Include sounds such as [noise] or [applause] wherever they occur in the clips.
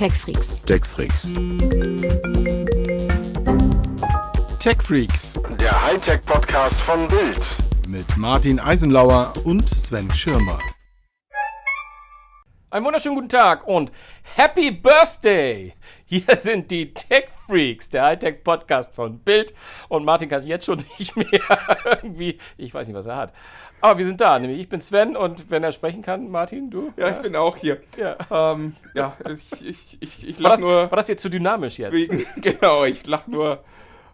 TechFreaks. TechFreaks. TechFreaks Der Hightech-Podcast von Bild. mit Martin Eisenlauer und Sven Schirmer. Einen wunderschönen guten Tag und Happy Birthday! Hier sind die Tech Freaks, der Hightech Podcast von Bild. Und Martin kann jetzt schon [laughs] nicht mehr irgendwie, ich weiß nicht, was er hat. Aber wir sind da, nämlich ich bin Sven und wenn er sprechen kann, Martin, du? Ja, ich bin auch hier. Ja. Ähm, ja, ich, ich, ich, ich War lach das, nur war das jetzt zu dynamisch jetzt? wegen, [laughs] genau, ich lach nur,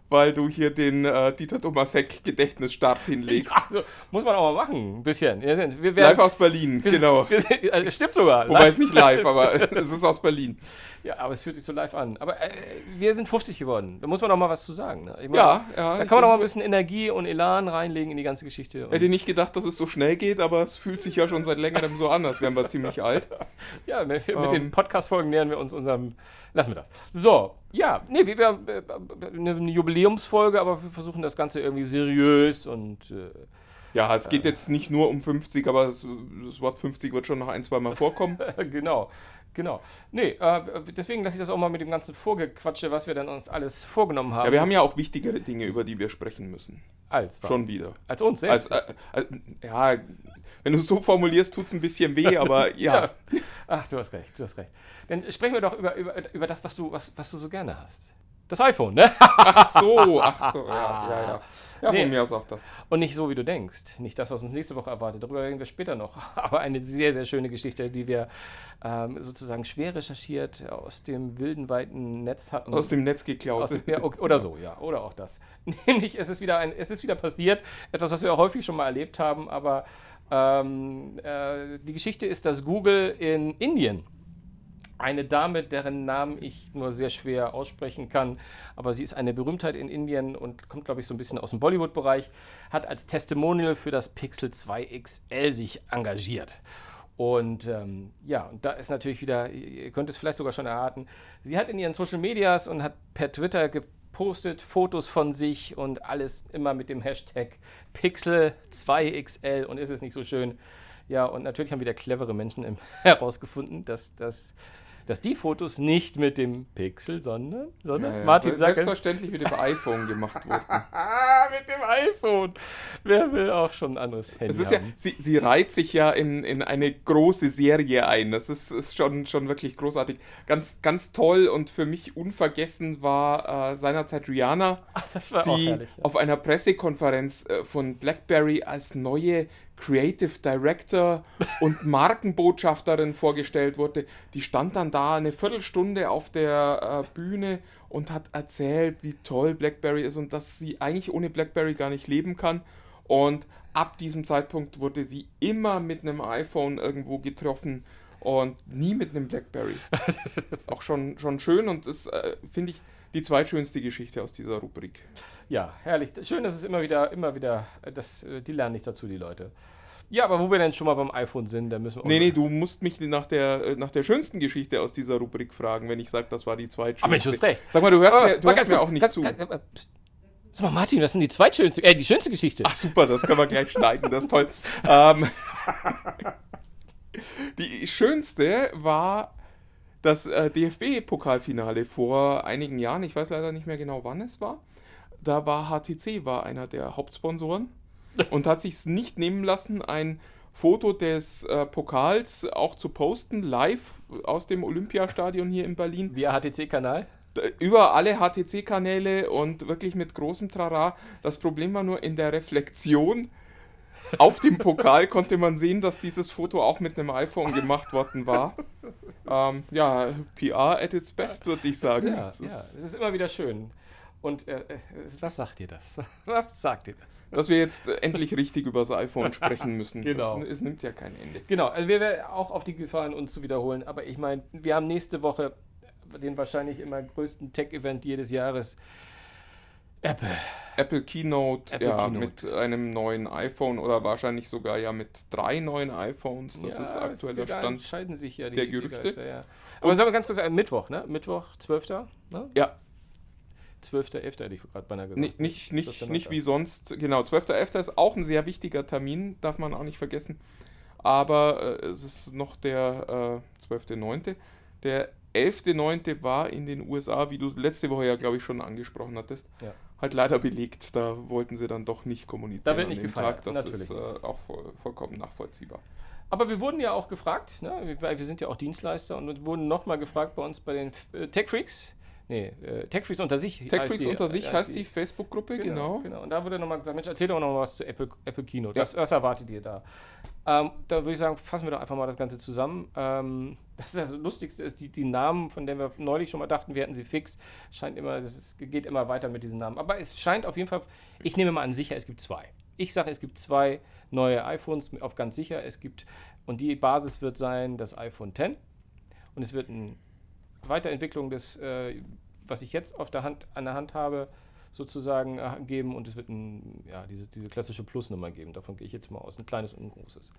weil du hier den äh, Dieter Thomas Heck Gedächtnisstart hinlegst. Also, muss man auch mal machen, ein bisschen. Wir sind, wir, wir, Live aus Berlin, wir genau. [laughs] Wir also, stimmt sogar. Wobei es nicht live, aber [laughs] es ist aus Berlin. Ja, aber es fühlt sich so live an. Aber äh, wir sind 50 geworden. Da muss man doch mal was zu sagen. Ne? Ich meine, Ja, ja. Da ich kann man doch mal ein bisschen Energie und Elan reinlegen in die ganze Geschichte. Und Hätte nicht gedacht, dass es so schnell geht, aber es fühlt sich ja schon seit längerem so an, als wären wir ziemlich alt. [laughs] Ja, mit, mit Ähm. den Podcast-Folgen nähern wir uns unserem. Lassen wir das. So, ja, nee, wir, wir äh, eine, Jubiläumsfolge, aber wir versuchen das Ganze irgendwie seriös und. Äh, Ja, es geht jetzt nicht nur um 50, aber es, das Wort 50 wird schon noch ein, zwei Mal vorkommen. [laughs] genau, genau. Nee, äh, deswegen lasse ich das auch mal mit dem ganzen Vorgequatsche, was wir dann uns alles vorgenommen haben. Ja, wir haben ja auch wichtigere Dinge, über die wir sprechen müssen. als was? Schon wieder. Als uns Als, selbst. äh, äh, ja, wenn du es so formulierst, tut es ein bisschen weh, [laughs] aber ja. Ach, du hast recht, du hast recht. Dann sprechen wir doch über, über, über das, was du, was, was du so gerne hast. Das iPhone, ne? Ach so, ach so, ja, ja, ja. Ja, Nee. von mir aus auch das. Und nicht so, wie du denkst. Nicht das, was uns nächste Woche erwartet. Darüber reden wir später noch. [laughs] Aber eine sehr, sehr schöne Geschichte, die wir ähm, sozusagen schwer recherchiert aus dem wilden, weiten Netz hatten. Aus dem Netz geklaut. Dem, ja, oder so, ja. Oder auch das. [laughs] Nämlich, es ist, wieder ein, es ist wieder passiert. Etwas, was wir häufig schon mal erlebt haben. Aber ähm, äh, die Geschichte ist, dass Google in Indien eine Dame, deren Namen ich nur sehr schwer aussprechen kann, aber sie ist eine Berühmtheit in Indien und kommt, glaube ich, so ein bisschen aus dem Bollywood-Bereich, hat als Testimonial für das Pixel 2 XL sich engagiert. Und ähm, ja, und da ist natürlich wieder, ihr könnt es vielleicht sogar schon erraten, sie hat in ihren Social Medias und hat per Twitter gepostet Fotos von sich und alles immer mit dem Hashtag Pixel 2 XL und ist es nicht so schön. Ja, und natürlich haben wieder clevere Menschen [laughs] herausgefunden, dass, dass, dass die Fotos nicht mit dem Pixel, sondern, sondern Ja, ja. Martin Se- sagt, Selbstverständlich mit dem iPhone gemacht [laughs] wurden. ah, mit dem iPhone. Wer will auch schon ein anderes Handy ja, sie, sie reiht sich ja in, in eine große Serie ein. Das ist, ist schon, schon wirklich großartig. Ganz, ganz toll und für mich unvergessen war äh, seinerzeit Rihanna, das war die herrlich. Auf einer Pressekonferenz äh, von BlackBerry als neue Creative Director und [laughs] Markenbotschafterin vorgestellt wurde. Die stand dann da eine Viertelstunde auf der äh, Bühne und hat erzählt, wie toll BlackBerry ist und dass sie eigentlich ohne BlackBerry gar nicht leben kann. Und ab diesem Zeitpunkt wurde sie immer mit einem iPhone irgendwo getroffen und nie mit einem BlackBerry. [laughs] Auch schon, schon schön und das äh, finde ich die zweitschönste Geschichte aus dieser Rubrik. Ja, herrlich. Schön, dass es immer wieder, immer wieder, äh, das, äh, die lernen nicht dazu, die Leute. Ja, aber wo wir denn schon mal beim iPhone sind, da müssen wir auch- Nee, nee, du musst mich nach der, äh, nach der schönsten Geschichte aus dieser Rubrik fragen, wenn ich sage, das war die zweitschönste. Ah, Mensch, du hast recht. Sag mal, du hörst Aber mir, du hörst mir auch nicht ganz- zu. ganz-. Sag mal, Martin, was ist denn die zweitschönste, äh, die schönste Geschichte? Ach super, das können wir gleich schneiden, das ist toll. Ähm, [laughs] die schönste war das äh, DFB-Pokalfinale vor einigen Jahren. Ich weiß leider nicht mehr genau, wann es war. Da war HTC war einer der Hauptsponsoren [laughs] und hat sich nicht nehmen lassen, ein Foto des äh, Pokals auch zu posten, live aus dem Olympiastadion hier in Berlin Via HTC-Kanal? über alle HTC-Kanäle und wirklich mit großem Trara. Das Problem war nur in der Reflexion. Auf dem [laughs] Pokal konnte man sehen, dass dieses Foto auch mit einem iPhone gemacht worden war. [laughs] Ähm, ja, PR at its best, würde ich sagen. Ja, Es ja, ist, es ist immer wieder schön. Und äh, äh, was sagt dir das? [laughs] Was sagt dir das? Dass wir jetzt endlich richtig über das iPhone sprechen [laughs] müssen. Genau. Es, es nimmt ja kein Ende. Genau, also wir werden auch auf die Gefahren, uns zu wiederholen. Aber ich meine, wir haben nächste Woche den wahrscheinlich immer größten Tech-Event jedes Jahres. Apple. Apple Keynote, Apple ja, Keynote. mit einem neuen iPhone oder wahrscheinlich sogar ja mit drei neuen iPhones. Das Ja, ist aktueller Stand. entscheiden sich ja die, der die Gerüchte. Geister, ja. Aber sagen wir ganz kurz, äh, Mittwoch, ne? Mittwoch, 12. Ne? Ja, 12.11. hätte ich gerade beinahe gesagt. Nicht, nicht, nicht, 12.9.. nicht wie sonst, genau, 12.11. ist auch ein sehr wichtiger Termin, darf man auch nicht vergessen. Aber äh, es ist noch der äh, 12.9. Der 11.9. war in den USA, wie du letzte Woche ja, glaube ich, schon angesprochen hattest, Ja. halt leider belegt. Da wollten sie dann doch nicht kommunizieren. Da wird nicht gefeiert, Das natürlich. ist äh, auch voll- vollkommen nachvollziehbar. Aber wir wurden ja auch gefragt, ne? wir, wir sind ja auch Dienstleister und wurden nochmal gefragt bei uns bei den äh, Tech Freaks. Nee, äh, Tech Freaks unter sich. TechFreaks die- unter sich heißt heißt die Facebook-Gruppe, genau. genau. Und da wurde nochmal gesagt, Mensch, erzähl doch noch mal was zu Apple, Apple Kino. Ja. Was, was erwartet ihr da? Ähm, da würde ich sagen, fassen wir doch einfach mal das Ganze zusammen. Ähm, [laughs] das, ist das Lustigste ist, die, die Namen, von denen wir neulich schon mal dachten, wir hätten sie fix, scheint immer, das ist, geht immer weiter mit diesen Namen. Aber es scheint auf jeden Fall, ich nehme mal an, sicher, es gibt zwei. Ich sage, es gibt zwei neue iPhones, auf ganz sicher. Es gibt, und die Basis wird sein das iPhone X. Und es wird eine Weiterentwicklung des, äh, was ich jetzt auf der Hand, an der Hand habe, sozusagen äh, geben. Und es wird ein, ja, diese, diese klassische Plus-Nummer geben. Davon gehe ich jetzt mal aus. Ein kleines und ein großes.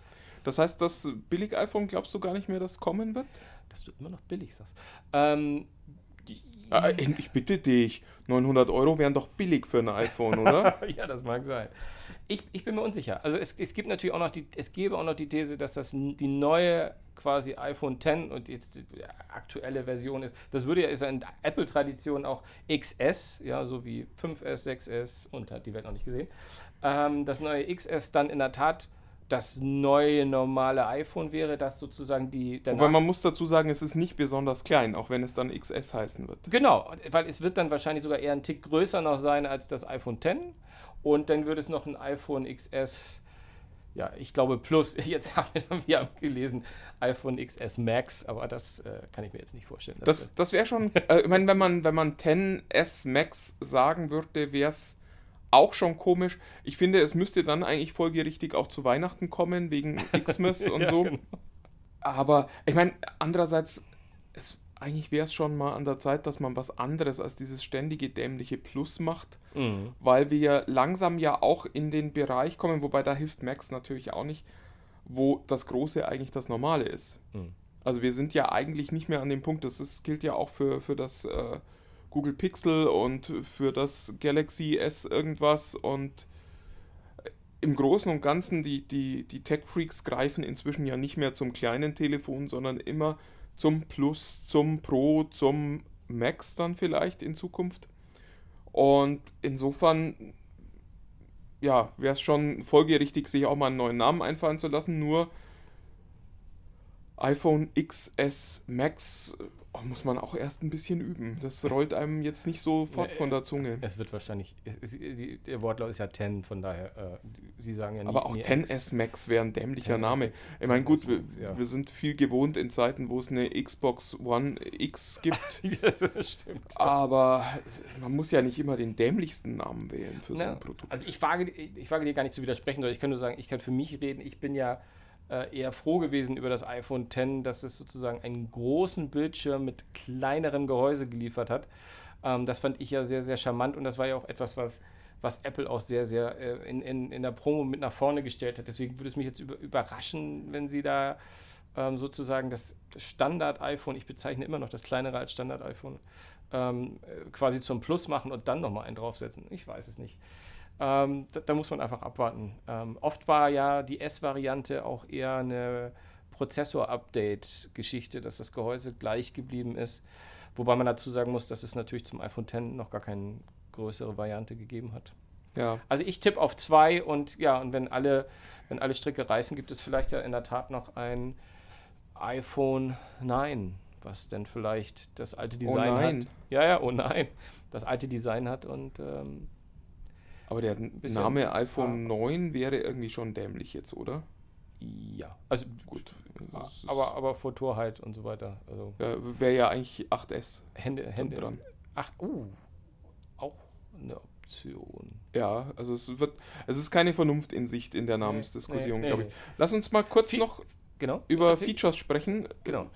Das heißt, das Billig-iPhone glaubst du gar nicht mehr, das kommen wird? Dass du immer noch billig sagst. Ähm, Äh, ich bitte dich, 900 Euro wären doch billig für ein iPhone, oder? [laughs] ja, das mag sein. Ich, ich bin mir unsicher. Also es, es gibt natürlich auch noch die, es gäbe auch noch die These, dass das die neue quasi iPhone X und jetzt die aktuelle Version ist. Das würde ja ist ja in Apple-Tradition auch XS, ja, so wie 5S, 6S und hat die Welt noch nicht gesehen. Ähm, das neue XS dann in der Tat das neue normale iPhone wäre, das sozusagen die Aber man muss dazu sagen, es ist nicht besonders klein, auch wenn es dann XS heißen wird. Genau, weil es wird dann wahrscheinlich sogar eher ein Tick größer noch sein als das iPhone X. Und dann wird es noch ein iPhone XS, ja, ich glaube Plus. [laughs] Jetzt haben wir, wir haben gelesen iPhone XS Max, aber das äh, kann ich mir jetzt nicht vorstellen. Das, das wäre schon, äh, ich meine, wenn man, wenn man 10S Max sagen würde, wäre es auch schon komisch. Ich finde, es müsste dann eigentlich folgerichtig auch zu Weihnachten kommen, wegen [laughs] Xmas und Ja, so. genau. Aber ich meine, andererseits, es, eigentlich wäre es schon mal an der Zeit, dass man was anderes als dieses ständige dämliche Plus macht, Mhm. weil wir langsam ja auch in den Bereich kommen, wobei da hilft Max natürlich auch nicht, wo das Große eigentlich das Normale ist. Mhm. Also wir sind ja eigentlich nicht mehr an dem Punkt, das ist, gilt ja auch für, für das äh, Google Pixel und für das Galaxy S irgendwas und im Großen und Ganzen, die, die, die Tech-Freaks greifen inzwischen ja nicht mehr zum kleinen Telefon, sondern immer zum Plus, zum Pro, zum Max dann vielleicht in Zukunft. Und insofern, ja, wäre es schon folgerichtig, sich auch mal einen neuen Namen einfallen zu lassen. Nur iPhone XS Max muss man auch erst ein bisschen üben. Das rollt einem jetzt nicht sofort von der Zunge. Es wird wahrscheinlich, es, es, der Wortlaut ist ja 10, von daher, äh, Sie sagen ja nie, Aber auch nie 10S Max wäre ein dämlicher 10S Name. Ich meine, 10S gut, wir, ja. wir sind viel gewohnt in Zeiten, wo es eine Xbox One X gibt. [laughs] Ja, das stimmt. aber man muss ja nicht immer den dämlichsten Namen wählen für so Na, ein Produkt. Also ich wage, ich wage dir gar nicht zu widersprechen, sondern ich kann nur sagen, ich kann für mich reden. Ich bin ja eher froh gewesen über das iPhone X, dass es sozusagen einen großen Bildschirm mit kleinerem Gehäuse geliefert hat. Ähm, das fand ich ja sehr, sehr charmant und das war ja auch etwas, was, was Apple auch sehr, sehr äh, in, in, in der Promo mit nach vorne gestellt hat. Deswegen würde es mich jetzt über, überraschen, wenn sie da ähm, sozusagen das Standard-iPhone, ich bezeichne immer noch das kleinere als Standard-iPhone, ähm, äh, quasi zum Plus machen und dann nochmal einen draufsetzen. Ich weiß es nicht. Ähm, da, da muss man einfach abwarten. Ähm, oft war ja die S-Variante auch eher eine Prozessor-Update-Geschichte, dass das Gehäuse gleich geblieben ist. Wobei man dazu sagen muss, dass es natürlich zum iPhone X noch gar keine größere Variante gegeben hat. Ja. Also ich tippe auf zwei und ja, und wenn alle, wenn alle Stricke reißen, gibt es vielleicht ja in der Tat noch ein iPhone 9, was dann vielleicht das alte Design nein. hat. Ja, ja, oh nein. Das alte Design hat und ähm, Aber der Bisschen- Name iPhone 9 wäre irgendwie schon dämlich jetzt, oder? ja, also Gut. Ist- aber, aber vor Torheit und so weiter. Also ja, wäre ja eigentlich 8S Hände, Hände dran. Ach, uh, auch eine Option. Ja, also es wird, es ist keine Vernunft in Sicht in der Namensdiskussion, nee, glaube nee. ich. Lass uns mal kurz Fe- noch Genau. über Erzähl. Features sprechen. Genau.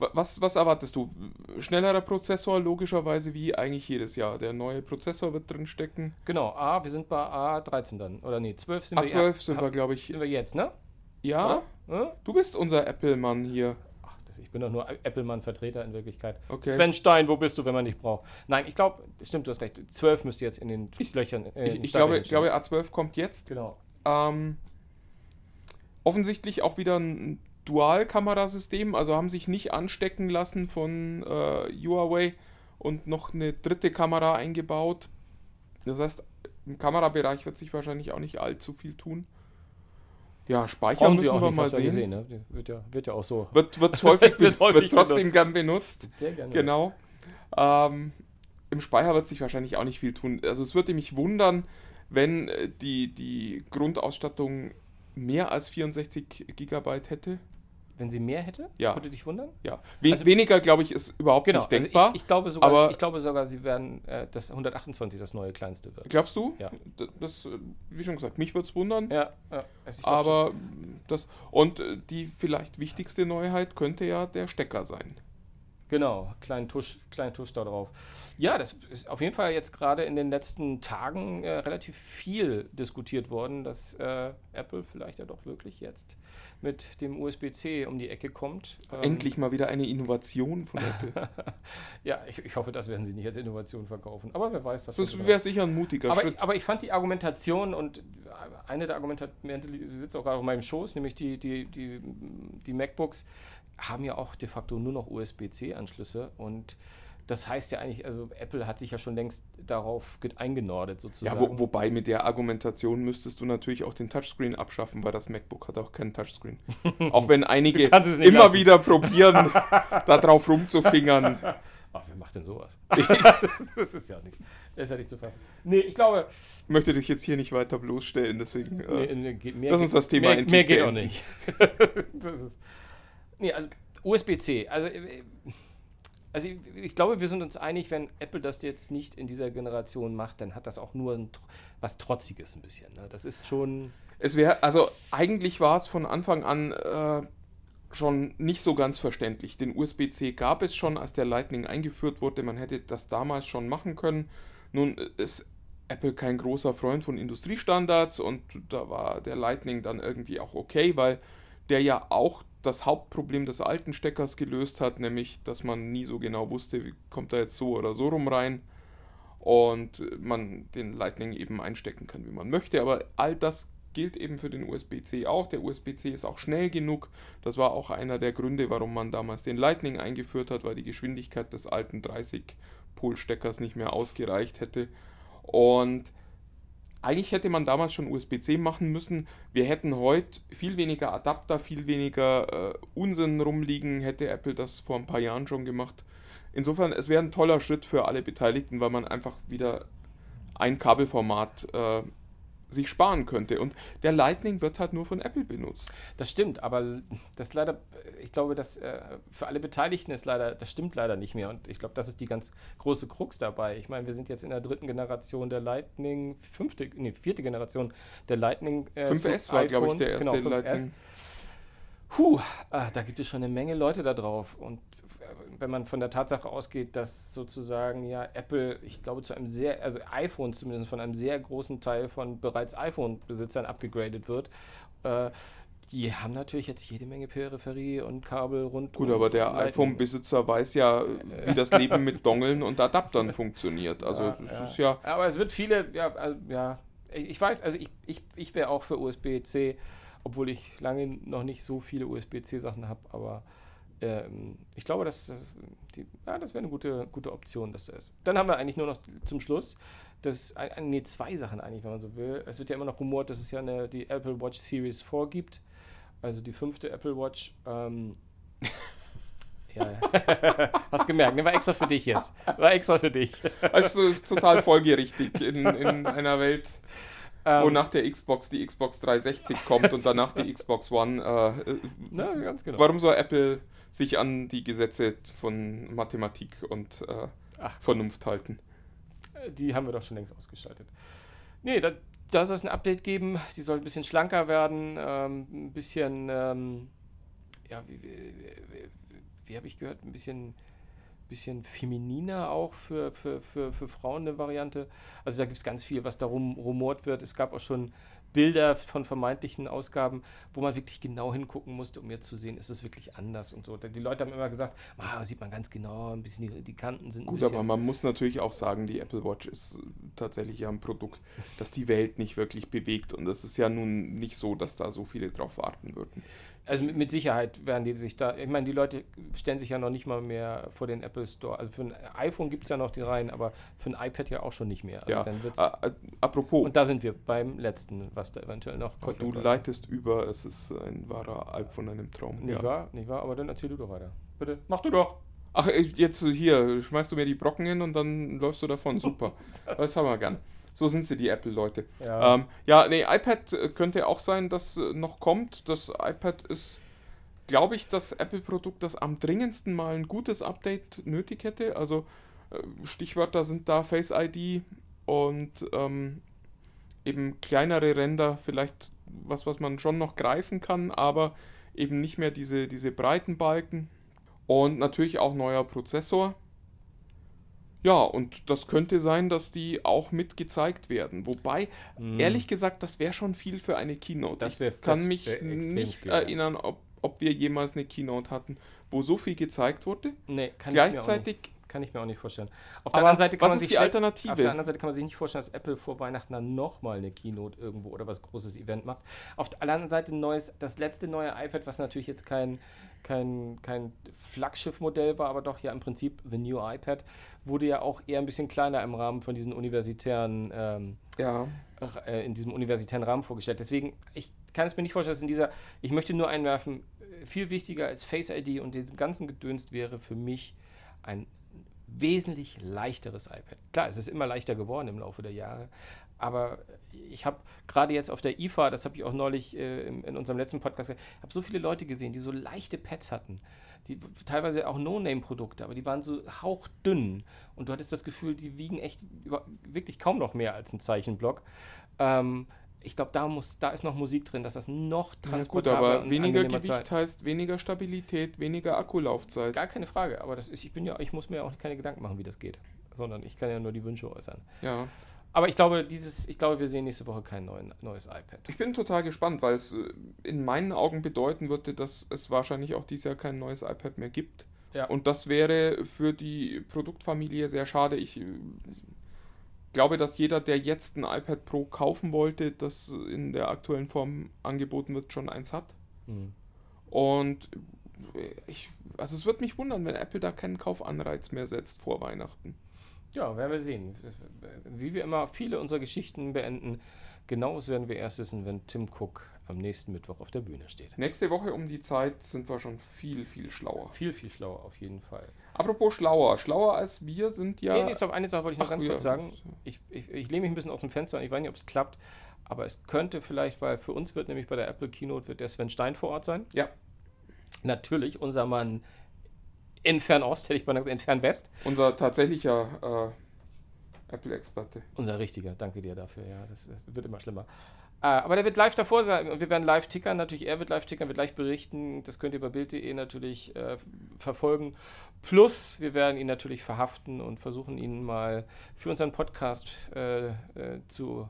Wa- Was, was erwartest du? Schnellerer Prozessor, logischerweise wie eigentlich jedes Jahr. Der neue Prozessor wird drin stecken. Genau, A, wir sind bei A13 dann. Oder nee, 12 sind wir A12 ja, sind wir, glaube ich. Sind wir jetzt, ne? Ja? Ja? du bist unser Apple-Mann hier. Ach, das, ich bin doch nur Apple-Mann-Vertreter in Wirklichkeit. Okay. Sven Stein, wo bist du, wenn man dich braucht? Nein, ich glaube, stimmt, du hast recht. 12 müsste jetzt in den Löchern. Äh, Ich, ich glaube, stehen. glaube, A12 kommt jetzt. Genau. Ähm, offensichtlich auch wieder ein Dual-Kamerasystem, also haben sich nicht anstecken lassen von äh, Huawei und noch eine dritte Kamera eingebaut. Das heißt, im Kamerabereich wird sich wahrscheinlich auch nicht allzu viel tun. Ja, Speicher Brauchen müssen auch wir nicht, mal du ja sehen. gesehen, ne? Wird ja, wird ja auch so. Wird, wird häufig, [laughs] Wird wird, häufig trotzdem benutzt. gern benutzt. Sehr gerne. Genau. Ähm, Im Speicher wird sich wahrscheinlich auch nicht viel tun. Also es würde mich wundern, wenn äh, die, die Grundausstattung mehr als 64 Gigabyte hätte. Wenn sie mehr hätte, Ja. würde dich wundern? Ja. We Also- weniger, glaube ich, ist überhaupt Genau, nicht also denkbar. ich, ich, glaube sogar, aber- ich glaube sogar, sie werden äh, das 128 das neue kleinste wird. Glaubst du? Ja. Das, äh, wie schon gesagt, mich würde es wundern. Ja, ja. Also aber das. Und äh, die vielleicht wichtigste Neuheit könnte ja der Stecker sein. Genau, kleinen Tusch, kleinen Tusch da drauf. Ja, das ist auf jeden Fall jetzt gerade in den letzten Tagen äh, relativ viel diskutiert worden, dass äh, Apple vielleicht ja doch wirklich jetzt mit dem USB-C um die Ecke kommt. Ähm, Endlich mal wieder eine Innovation von Apple. [laughs] Ja, ich, ich hoffe, das werden sie nicht als Innovation verkaufen. Aber wer weiß das. Das schon wäre sicher ein mutiger aber, Schritt. aber ich fand die Argumentation und eine der Argumente sitzt auch gerade auf meinem Schoß, nämlich die, die, die, die MacBooks haben ja auch de facto nur noch USB-C-Anschlüsse und das heißt ja eigentlich, also Apple hat sich ja schon längst darauf ge- eingenordet sozusagen. Ja, wo, wobei mit der Argumentation müsstest du natürlich auch den Touchscreen abschaffen, weil das MacBook hat auch keinen Touchscreen. [laughs] auch wenn einige immer lassen. wieder probieren, da drauf rumzufingern. [laughs] Ach, wer macht denn sowas? [laughs] das ist ja nicht, das ist ja nicht zu fassen. Nee, ich glaube, Ich möchte dich jetzt hier nicht weiter bloßstellen, deswegen. Äh, Nee, nee, geht- lass uns das Thema mehr, endlich mehr geht auch nicht. das ist, nee, also USB-C. Also, äh, also ich, ich glaube, wir sind uns einig, wenn Apple das jetzt nicht in dieser Generation macht, dann hat das auch nur ein, was Trotziges ein bisschen. Ne? Das ist schon. Es wäre, also eigentlich war es von Anfang an äh, schon nicht so ganz verständlich. Den USB-C gab es schon, als der Lightning eingeführt wurde. Man hätte das damals schon machen können. Nun ist Apple kein großer Freund von Industriestandards und da war der Lightning dann irgendwie auch okay, weil der ja auch das Hauptproblem des alten Steckers gelöst hat, nämlich dass man nie so genau wusste, wie kommt er jetzt so oder so rum rein und man den Lightning eben einstecken kann, wie man möchte. Aber all das gilt eben für den USB-C auch. Der USB-C ist auch schnell genug. Das war auch einer der Gründe, warum man damals den Lightning eingeführt hat, weil die Geschwindigkeit des alten 30-Pol-Steckers nicht mehr ausgereicht hätte. Und eigentlich hätte man damals schon USB-C machen müssen. Wir hätten heute viel weniger Adapter, viel weniger äh, Unsinn rumliegen, hätte Apple das vor ein paar Jahren schon gemacht. Insofern, es wäre ein toller Schritt für alle Beteiligten, weil man einfach wieder ein Kabelformat äh, sich sparen könnte. Und der Lightning wird halt nur von Apple benutzt. Das stimmt, aber das leider, ich glaube, das äh, für alle Beteiligten ist leider, das stimmt leider nicht mehr. Und ich glaube, das ist die ganz große Krux dabei. Ich meine, wir sind jetzt in der dritten Generation der Lightning, fünfte, nee, vierte Generation der Lightning. Äh, 5S war, glaube ich, der erste genau, 5S. Lightning. Puh, ah, da gibt es schon eine Menge Leute da drauf. Und wenn man von der Tatsache ausgeht, dass sozusagen ja Apple, ich glaube, zu einem sehr, also iPhone zumindest von einem sehr großen Teil von bereits iPhone-Besitzern abgegradet wird, äh, die haben natürlich jetzt jede Menge Peripherie und Kabel rund. Gut, aber der iPhone-Besitzer weiß ja, wie das Leben mit Dongeln und Adaptern funktioniert. Also Ja, das ist ja Aber es wird viele, ja, also, ja ich, ich weiß, also ich, ich, ich wäre auch für USB-C, obwohl ich lange noch nicht so viele USB-C-Sachen habe, aber ähm, ich glaube, dass das, die, ja, das wäre eine gute, gute Option, dass das ist. Dann haben wir eigentlich nur noch zum Schluss, das, ein- nee, zwei Sachen eigentlich, wenn man so will. Es wird ja immer noch rumort, dass es ja eine, die Apple Watch Series 4 gibt, also die fünfte Apple Watch. Ähm, [laughs] ja, hast gemerkt, ne? war extra für dich jetzt. War extra für dich. also ist total folgerichtig in, in einer Welt, Ähm, nach der Xbox die Xbox 360 kommt und danach die Xbox One. Äh, äh, Na, ganz genau. Warum soll Apple sich an die Gesetze von Mathematik und äh, Ach. Vernunft halten? Die haben wir doch schon längst ausgeschaltet. Nee, da, da soll es ein Update geben. Die soll ein bisschen schlanker werden, ähm, ein bisschen, ähm, ja, wie, wie, wie, wie habe ich gehört, ein bisschen, bisschen femininer auch für, für, für, für Frauen eine Variante. Also da gibt es ganz viel, was darum rumort wird. Es gab auch schon Bilder von vermeintlichen Ausgaben, wo man wirklich genau hingucken musste, um jetzt zu sehen, ist es wirklich anders und so. Die Leute haben immer gesagt, ah, sieht man ganz genau, ein bisschen die, die Kanten sind Gut, aber man muss natürlich auch sagen, die Apple Watch ist äh, tatsächlich ja ein Produkt, das die Welt nicht wirklich bewegt. Und es ist ja nun nicht so, dass da so viele drauf warten würden. Also mit, mit Sicherheit werden die sich da, ich meine, die Leute stellen sich ja noch nicht mal mehr vor den Apple Store. Also für ein iPhone gibt es ja noch die Reihen, aber für ein iPad ja auch schon nicht mehr. Also ja. dann wird's, äh, apropos, und da sind wir beim letzten, was da eventuell noch du kommt. leitest über, es ist ein wahrer Alp von einem Traum. Nicht ja. wahr? Nicht wahr? Aber dann erzähl du doch weiter. Bitte, mach du doch. Ach, jetzt hier, schmeißt du mir die Brocken hin und dann läufst du davon. Super. [laughs] Das haben wir gern. So sind sie, die Apple-Leute. Ja. Ähm, ja, nee, iPad äh, könnte auch sein, dass äh, noch kommt. Das iPad ist, glaube ich, das Apple-Produkt, das am dringendsten mal ein gutes Update nötig hätte. Also äh, Stichwörter sind da Face ID und ähm, eben kleinere Ränder, vielleicht was, was man schon noch greifen kann, aber eben nicht mehr diese, diese breiten Balken. Und natürlich auch neuer Prozessor. Ja, und das könnte sein, dass die auch mit gezeigt werden. Wobei, ehrlich gesagt, das wäre schon viel für eine Keynote. Das ich wär- kann das mich nicht viel, erinnern, ob, ob wir jemals eine Keynote hatten, wo so viel gezeigt wurde. Nee, kann ich, mir auch Gleichzeitig, nicht, kann ich mir auch nicht vorstellen. Auf der anderen Seite kann was man ist sich die Alternative? Auf der anderen Seite kann man sich nicht vorstellen, dass Apple vor Weihnachten dann nochmal eine Keynote irgendwo oder was großes Event macht. Auf der anderen Seite neues, das letzte neue iPad, was natürlich jetzt kein, kein, kein Flaggschiff-Modell war, aber doch ja im Prinzip The New iPad, wurde ja auch eher ein bisschen kleiner im Rahmen von diesen universitären ähm, ja, äh, in diesem universitären Rahmen vorgestellt. Deswegen, ich kann es mir nicht vorstellen, dass in dieser, ich möchte nur einwerfen, äh, viel wichtiger als Face ID und den ganzen Gedönst wäre für mich ein wesentlich leichteres iPad. Klar, es ist immer leichter geworden im Laufe der Jahre, aber ich habe gerade jetzt auf der IFA, das habe ich auch neulich äh, in, in unserem letzten Podcast gesagt, ich habe so viele Leute gesehen, die so leichte Pads hatten, die teilweise auch No-Name-Produkte, aber die waren so hauchdünn und du hattest das Gefühl, die wiegen echt über, wirklich kaum noch mehr als ein Zeichenblock. Ähm, ich glaube, da muss, da ist noch Musik drin, dass das noch ja gut, transportabler aber und weniger Gewicht Zeit- heißt weniger Stabilität, weniger Akkulaufzeit. Gar keine Frage, aber das ist, ich bin ja, ich muss mir auch keine Gedanken machen, wie das geht, sondern ich kann ja nur die Wünsche äußern. Ja. Aber ich glaube, dieses, ich glaube, wir sehen nächste Woche kein neuen, neues iPad. Ich bin total gespannt, weil es äh, in meinen Augen bedeuten würde, dass es wahrscheinlich auch dieses Jahr kein neues iPad mehr gibt. Ja. Und das wäre für die Produktfamilie sehr schade. Ich äh, glaube, dass jeder, der jetzt ein iPad Pro kaufen wollte, das in der aktuellen Form angeboten wird, schon eins hat. Hm. Und äh, ich, also es würde mich wundern, wenn Apple da keinen Kaufanreiz mehr setzt vor Weihnachten. Ja, werden wir sehen. Wie wir immer viele unserer Geschichten beenden, genaues werden wir erst wissen, wenn Tim Cook am nächsten Mittwoch auf der Bühne steht. Nächste Woche um die Zeit sind wir schon viel, viel schlauer. Viel, viel schlauer auf jeden Fall. Apropos schlauer, schlauer als wir sind ja. Nee, nee, stopp, eine Sache wollte ich noch Ach, ganz ja. kurz sagen. Ich, ich, ich lehne mich ein bisschen aus dem Fenster und ich weiß nicht, ob es klappt, aber es könnte vielleicht, weil für uns wird nämlich bei der Apple Keynote wird der Sven Stein vor Ort sein. Ja, Natürlich, unser Mann in Fernost, hätte ich mal gesagt, in Fernwest. unser tatsächlicher äh, Apple-Experte. Unser richtiger, danke dir dafür, ja, das, das wird immer schlimmer. Äh, aber der wird live davor sein und wir werden live tickern, natürlich, er wird live tickern, wird gleich berichten, das könnt ihr bei Bild.de natürlich äh, verfolgen. Plus, wir werden ihn natürlich verhaften und versuchen, ihn mal für unseren Podcast äh, äh, zu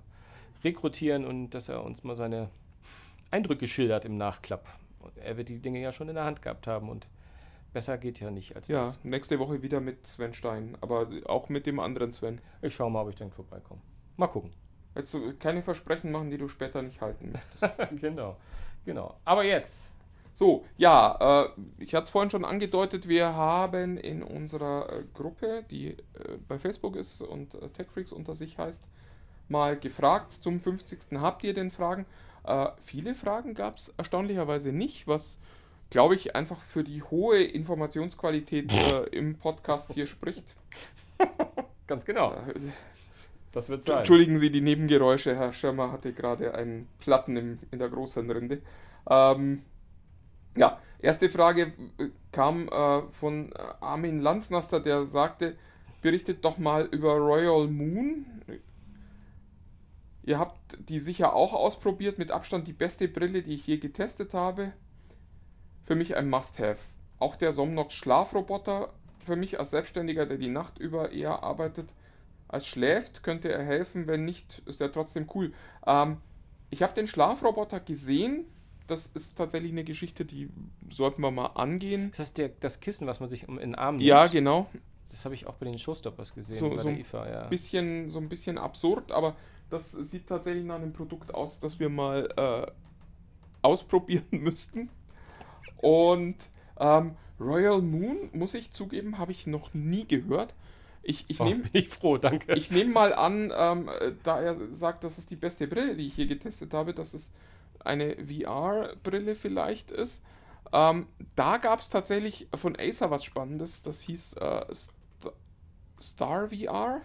rekrutieren und dass er uns mal seine Eindrücke schildert im Nachklapp. Und er wird die Dinge ja schon in der Hand gehabt haben und besser geht ja nicht als Ja, das. nächste Woche wieder mit Sven Stein, aber auch mit dem anderen Sven. Ich schaue mal, ob ich dann vorbeikomme. Mal gucken. Jetzt so keine Versprechen machen, die du später nicht halten möchtest. [laughs] genau, genau. Aber jetzt. So, ja, äh, ich hatte es vorhin schon angedeutet, wir haben in unserer äh, Gruppe, die äh, bei Facebook ist und äh, TechFreaks unter sich heißt, mal gefragt zum 50. Habt ihr denn Fragen? Äh, viele Fragen gab es erstaunlicherweise nicht, was, glaube ich, einfach für die hohe Informationsqualität äh, im Podcast hier spricht. [laughs] Ganz genau. Das wird sein. Entschuldigen Sie die Nebengeräusche, Herr Schirmer hatte gerade einen Platten im, in der Großhirnrinde. Ähm, ja, erste Frage äh, kam äh, von äh, Armin Lanznaster, der sagte, berichtet doch mal über Royal Moon. Ihr habt die sicher auch ausprobiert, mit Abstand die beste Brille, die ich je getestet habe. Für mich ein Must-Have. Auch der Somnox Schlafroboter, für mich als Selbstständiger, der die Nacht über eher arbeitet, als schläft, könnte er helfen. Wenn nicht, ist er trotzdem cool. Ähm, ich habe den Schlafroboter gesehen. Das ist tatsächlich eine Geschichte, die sollten wir mal angehen. Das ist der, das Kissen, was man sich um in den Arm Ja, nimmt. genau. Das habe ich auch bei den Showstoppers gesehen, So- so IFA, ja. Bisschen, so ein bisschen absurd, aber das sieht tatsächlich nach einem Produkt aus, das wir mal äh, ausprobieren [laughs] müssten. Und ähm, Royal Moon, muss ich zugeben, habe ich noch nie gehört. Ich, ich Oh, nehme ich froh, danke. ich nehm mal an, ähm, äh, da er sagt, das ist die beste Brille, die ich hier getestet habe, dass es eine VR-Brille vielleicht ist. Ähm, da gab es tatsächlich von Acer was Spannendes, das hieß äh, St Star VR.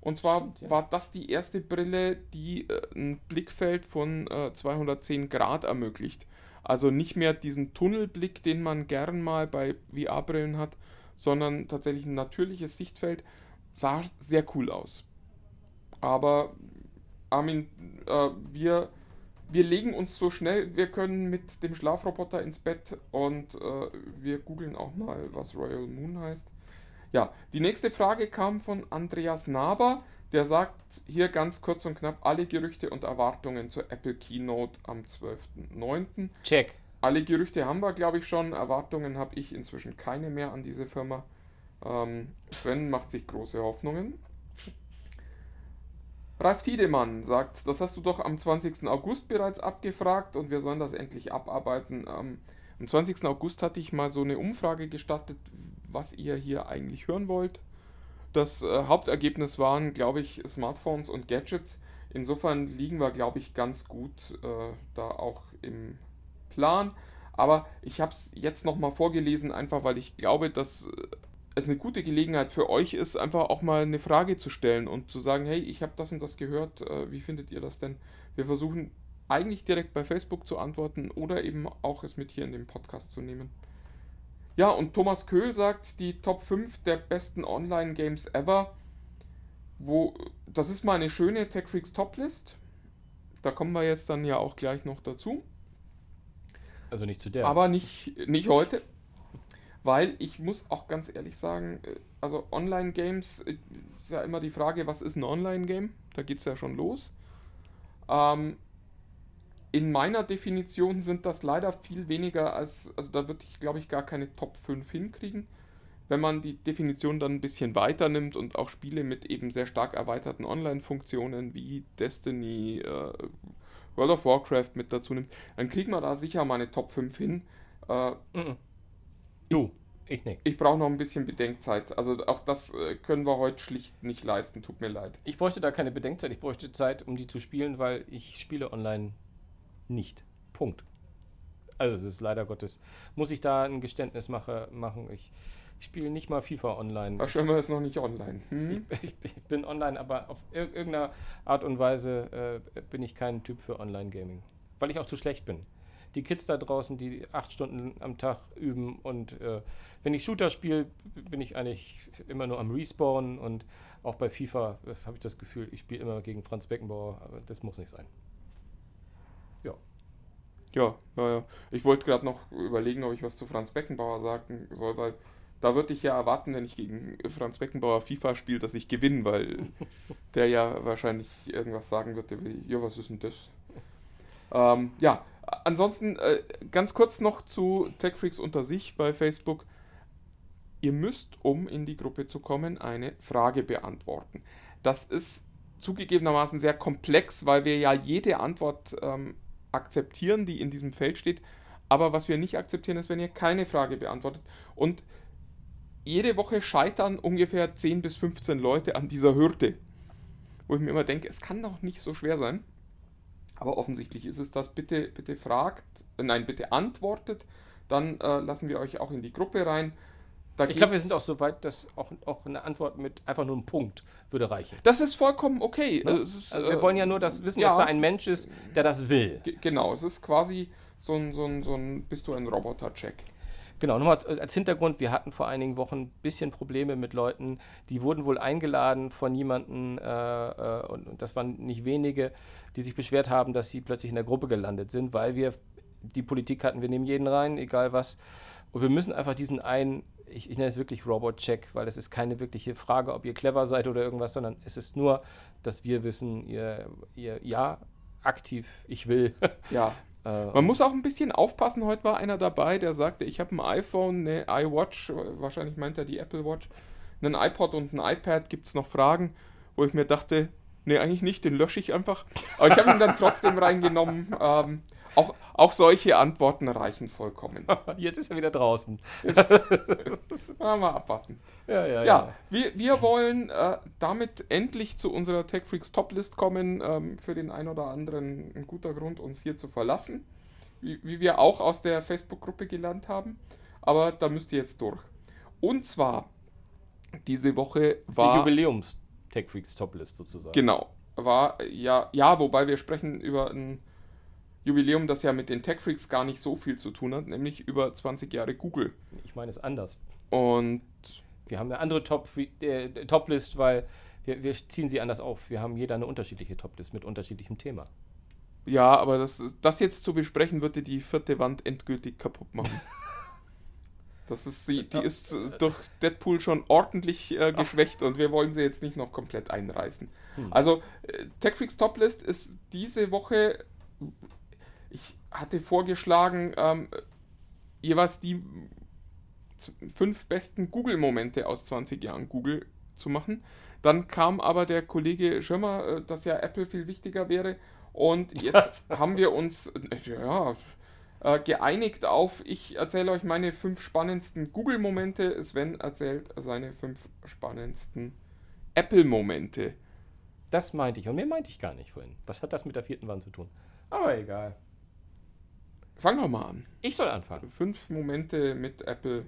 Und zwar Stimmt, ja. war das die erste Brille, die äh, ein Blickfeld von äh, 210 Grad ermöglicht. Also nicht mehr diesen Tunnelblick, den man gern mal bei VR-Brillen hat, sondern tatsächlich ein natürliches Sichtfeld. Sah sehr cool aus. Aber Armin, äh, wir, wir legen uns so schnell wir können mit dem Schlafroboter ins Bett und äh, wir googeln auch mal, was Royal Moon heißt. Ja, die nächste Frage kam von Andreas Naber. Der sagt hier ganz kurz und knapp alle Gerüchte und Erwartungen zur Apple Keynote am 12.09. Check. Alle Gerüchte haben wir, glaube ich, schon. Erwartungen habe ich inzwischen keine mehr an diese Firma. Ähm, Sven macht sich große Hoffnungen. Ralf Tiedemann sagt, das hast du doch am 20. August bereits abgefragt und wir sollen das endlich abarbeiten. Ähm, am 20. August hatte ich mal so eine Umfrage gestartet, was ihr hier eigentlich hören wollt. Das äh, Hauptergebnis waren, glaube ich, Smartphones und Gadgets. Insofern liegen wir, glaube ich, ganz gut äh, da auch im Plan. Aber ich habe es jetzt nochmal vorgelesen, einfach weil ich glaube, dass äh, es eine gute Gelegenheit für euch ist, einfach auch mal eine Frage zu stellen und zu sagen, hey, ich habe das und das gehört, äh, wie findet ihr das denn? Wir versuchen eigentlich direkt bei Facebook zu antworten oder eben auch es mit hier in dem Podcast zu nehmen. Ja, und Thomas Köhl sagt, die Top 5 der besten Online-Games ever. Wo, das ist mal eine schöne TechFreaks Top-List. Da kommen wir jetzt dann ja auch gleich noch dazu. Also nicht zu der. Aber nicht, nicht heute. Weil ich muss auch ganz ehrlich sagen, äh, also Online-Games äh, ist ja immer die Frage, was ist ein Online-Game? Da geht es ja schon los. Ähm, in meiner Definition sind das leider viel weniger als, also da würde ich glaube ich gar keine Top 5 hinkriegen. Wenn man die Definition dann ein bisschen weiter nimmt und auch Spiele mit eben sehr stark erweiterten Online-Funktionen wie Destiny, äh, World of Warcraft mit dazu nimmt, dann kriegen wir da sicher mal eine Top 5 hin. Äh, Mhm. Du, ich nicht. ich brauche noch ein bisschen Bedenkzeit. Also auch das äh, können wir heute schlicht nicht leisten, tut mir leid. Ich bräuchte da keine Bedenkzeit, ich bräuchte Zeit, um die zu spielen, weil ich spiele online nicht. Punkt. Also es ist leider Gottes. Muss ich da ein Geständnis mache, machen? Ich spiele nicht mal FIFA online. Herr Schirmer ist noch nicht online. Hm? [laughs] Ich, ich bin online, aber auf ir irgendeiner Art und Weise äh, bin ich kein Typ für Online-Gaming. Weil ich auch zu schlecht bin. Die Kids da draußen, die acht Stunden am Tag üben und äh, wenn ich Shooter spiele, bin ich eigentlich immer nur am Respawn und auch bei FIFA äh, habe ich das Gefühl, ich spiele immer gegen Franz Beckenbauer, aber das muss nicht sein. Ja. Ja, ja. Ich wollte gerade noch überlegen, ob ich was zu Franz Beckenbauer sagen soll, weil da würde ich ja erwarten, wenn ich gegen Franz Beckenbauer FIFA spiele, dass ich gewinne, weil [laughs] der ja wahrscheinlich irgendwas sagen würde wie, ja, was ist denn das? Ähm, ja, ansonsten äh, ganz kurz noch zu TechFreaks unter sich bei Facebook. Ihr müsst, um in die Gruppe zu kommen, eine Frage beantworten. Das ist zugegebenermaßen sehr komplex, weil wir ja jede Antwort ähm, akzeptieren, die in diesem Feld steht. Aber was wir nicht akzeptieren, ist, wenn ihr keine Frage beantwortet. Und jede Woche scheitern ungefähr 10 bis 15 Leute an dieser Hürde. Wo ich mir immer denke, es kann doch nicht so schwer sein. Aber offensichtlich ist es das. Bitte, bitte fragt, nein, bitte antwortet. Dann äh, lassen wir euch auch in die Gruppe rein. Ich glaube, wir sind auch so weit, dass auch, auch eine Antwort mit einfach nur einem Punkt würde reichen. Das ist vollkommen okay. Ne? Also ist, Also wir äh, wollen ja nur das wissen, ja. dass da ein Mensch ist, der das will. Ge- Genau, es ist quasi so ein, so ein, so ein bist du ein Roboter-Check. Genau, nochmal als Hintergrund, wir hatten vor einigen Wochen ein bisschen Probleme mit Leuten, die wurden wohl eingeladen von jemandem, äh, äh, und, und das waren nicht wenige, die sich beschwert haben, dass sie plötzlich in der Gruppe gelandet sind, weil wir die Politik hatten, wir nehmen jeden rein, egal was. Und wir müssen einfach diesen einen, ich, ich nenne es wirklich Robot-Check, weil es ist keine wirkliche Frage, ob ihr clever seid oder irgendwas, sondern es ist nur, dass wir wissen, ihr, ihr ja, aktiv, ich will. [laughs] Ja. Äh, Man muss auch ein bisschen aufpassen. Heute war einer dabei, der sagte, ich habe ein iPhone, eine iWatch, wahrscheinlich meint er die Apple Watch, einen iPod und ein iPad. Gibt es noch Fragen, wo ich mir dachte, Nee, eigentlich nicht, den lösche ich einfach. Aber ich habe ihn dann trotzdem reingenommen. Ähm, auch, auch solche Antworten reichen vollkommen. [laughs] Jetzt ist er wieder draußen. Mal, [laughs] mal abwarten. Ja, ja, Ja, wir, wir wollen äh, damit endlich zu unserer TechFreaks Toplist kommen. Ähm, für den einen oder anderen ein guter Grund, uns hier zu verlassen. Wie, wie wir auch aus der Facebook-Gruppe gelernt haben. Aber da müsst ihr jetzt durch. Und zwar, diese Woche Die war. Jubiläums Tech Freaks Toplist sozusagen. Genau. War ja, ja, wobei wir sprechen über ein Jubiläum, das ja mit den Tech Freaks gar nicht so viel zu tun hat, nämlich über 20 Jahre Google. Ich meine es anders. Und Wir haben eine andere Top äh, Toplist, weil wir, wir ziehen sie anders auf. Wir haben jeder eine unterschiedliche Toplist mit unterschiedlichem Thema. ja, aber das, das jetzt zu besprechen, würde die vierte Wand endgültig kaputt machen. [laughs] Das ist die, die ist äh, durch Deadpool schon ordentlich äh, geschwächt und wir wollen sie jetzt nicht noch komplett einreißen. Also, äh, TechFreaks Toplist ist diese Woche, ich hatte vorgeschlagen, ähm, jeweils die fünf besten Google-Momente aus 20 Jahren Google zu machen. Dann kam aber der Kollege Schirmer, äh, dass ja Apple viel wichtiger wäre. Und jetzt [laughs] haben wir uns äh, ja, äh, geeinigt auf, ich erzähle euch meine fünf spannendsten Google-Momente. Sven erzählt seine fünf spannendsten Apple-Momente. Das meinte ich. Und mehr meinte ich gar nicht vorhin. Was hat das mit der vierten Wand zu tun? Aber egal. Fang doch mal an. Ich soll anfangen. Fünf Momente mit Apple.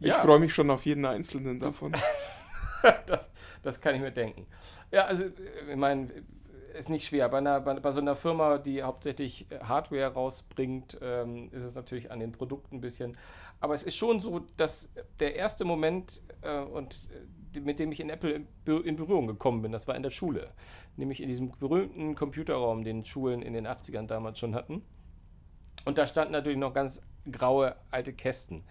Ich Ja. freue mich schon auf jeden einzelnen davon. [laughs] das, das kann ich mir denken. Ja, also, äh, ich meine, ist nicht schwer. Bei, einer, bei, bei so einer Firma, die hauptsächlich äh, Hardware rausbringt, ähm, ist es natürlich an den Produkten ein bisschen. Aber es ist schon so, dass der erste Moment, äh, und äh, mit dem ich in Apple in, in Berührung gekommen bin, das war in der Schule. Nämlich in diesem berühmten Computerraum, den Schulen in den 80ern damals schon hatten. Und da standen natürlich noch ganz graue alte Kästen.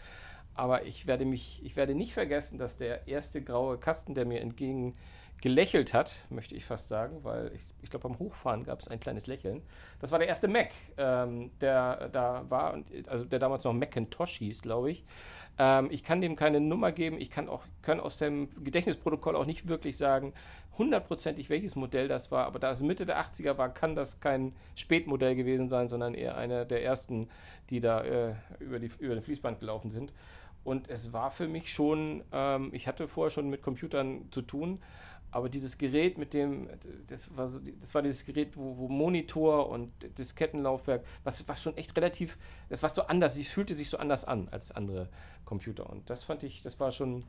Aber ich werde mich, ich werde nicht vergessen, dass der erste graue Kasten, der mir entgegen gelächelt hat, möchte ich fast sagen, weil ich, ich glaube, beim Hochfahren gab es ein kleines Lächeln. Das war der erste Mac, ähm, der da war, also der damals noch Macintosh hieß, glaube ich. Ähm, ich kann dem keine Nummer geben. Ich kann auch kann aus dem Gedächtnisprotokoll auch nicht wirklich sagen, hundertprozentig welches Modell das war. Aber da es Mitte der 80er war, kann das kein Spätmodell gewesen sein, sondern eher einer der ersten, die da äh, über, die, über den Fließband gelaufen sind. Und es war für mich schon, ähm, ich hatte vorher schon mit Computern zu tun, aber dieses Gerät mit dem, das war, so, das war dieses Gerät, wo, wo Monitor und Diskettenlaufwerk, was, was schon echt relativ, das war so anders, es fühlte sich so anders an als andere Computer. Und das fand ich, das war schon,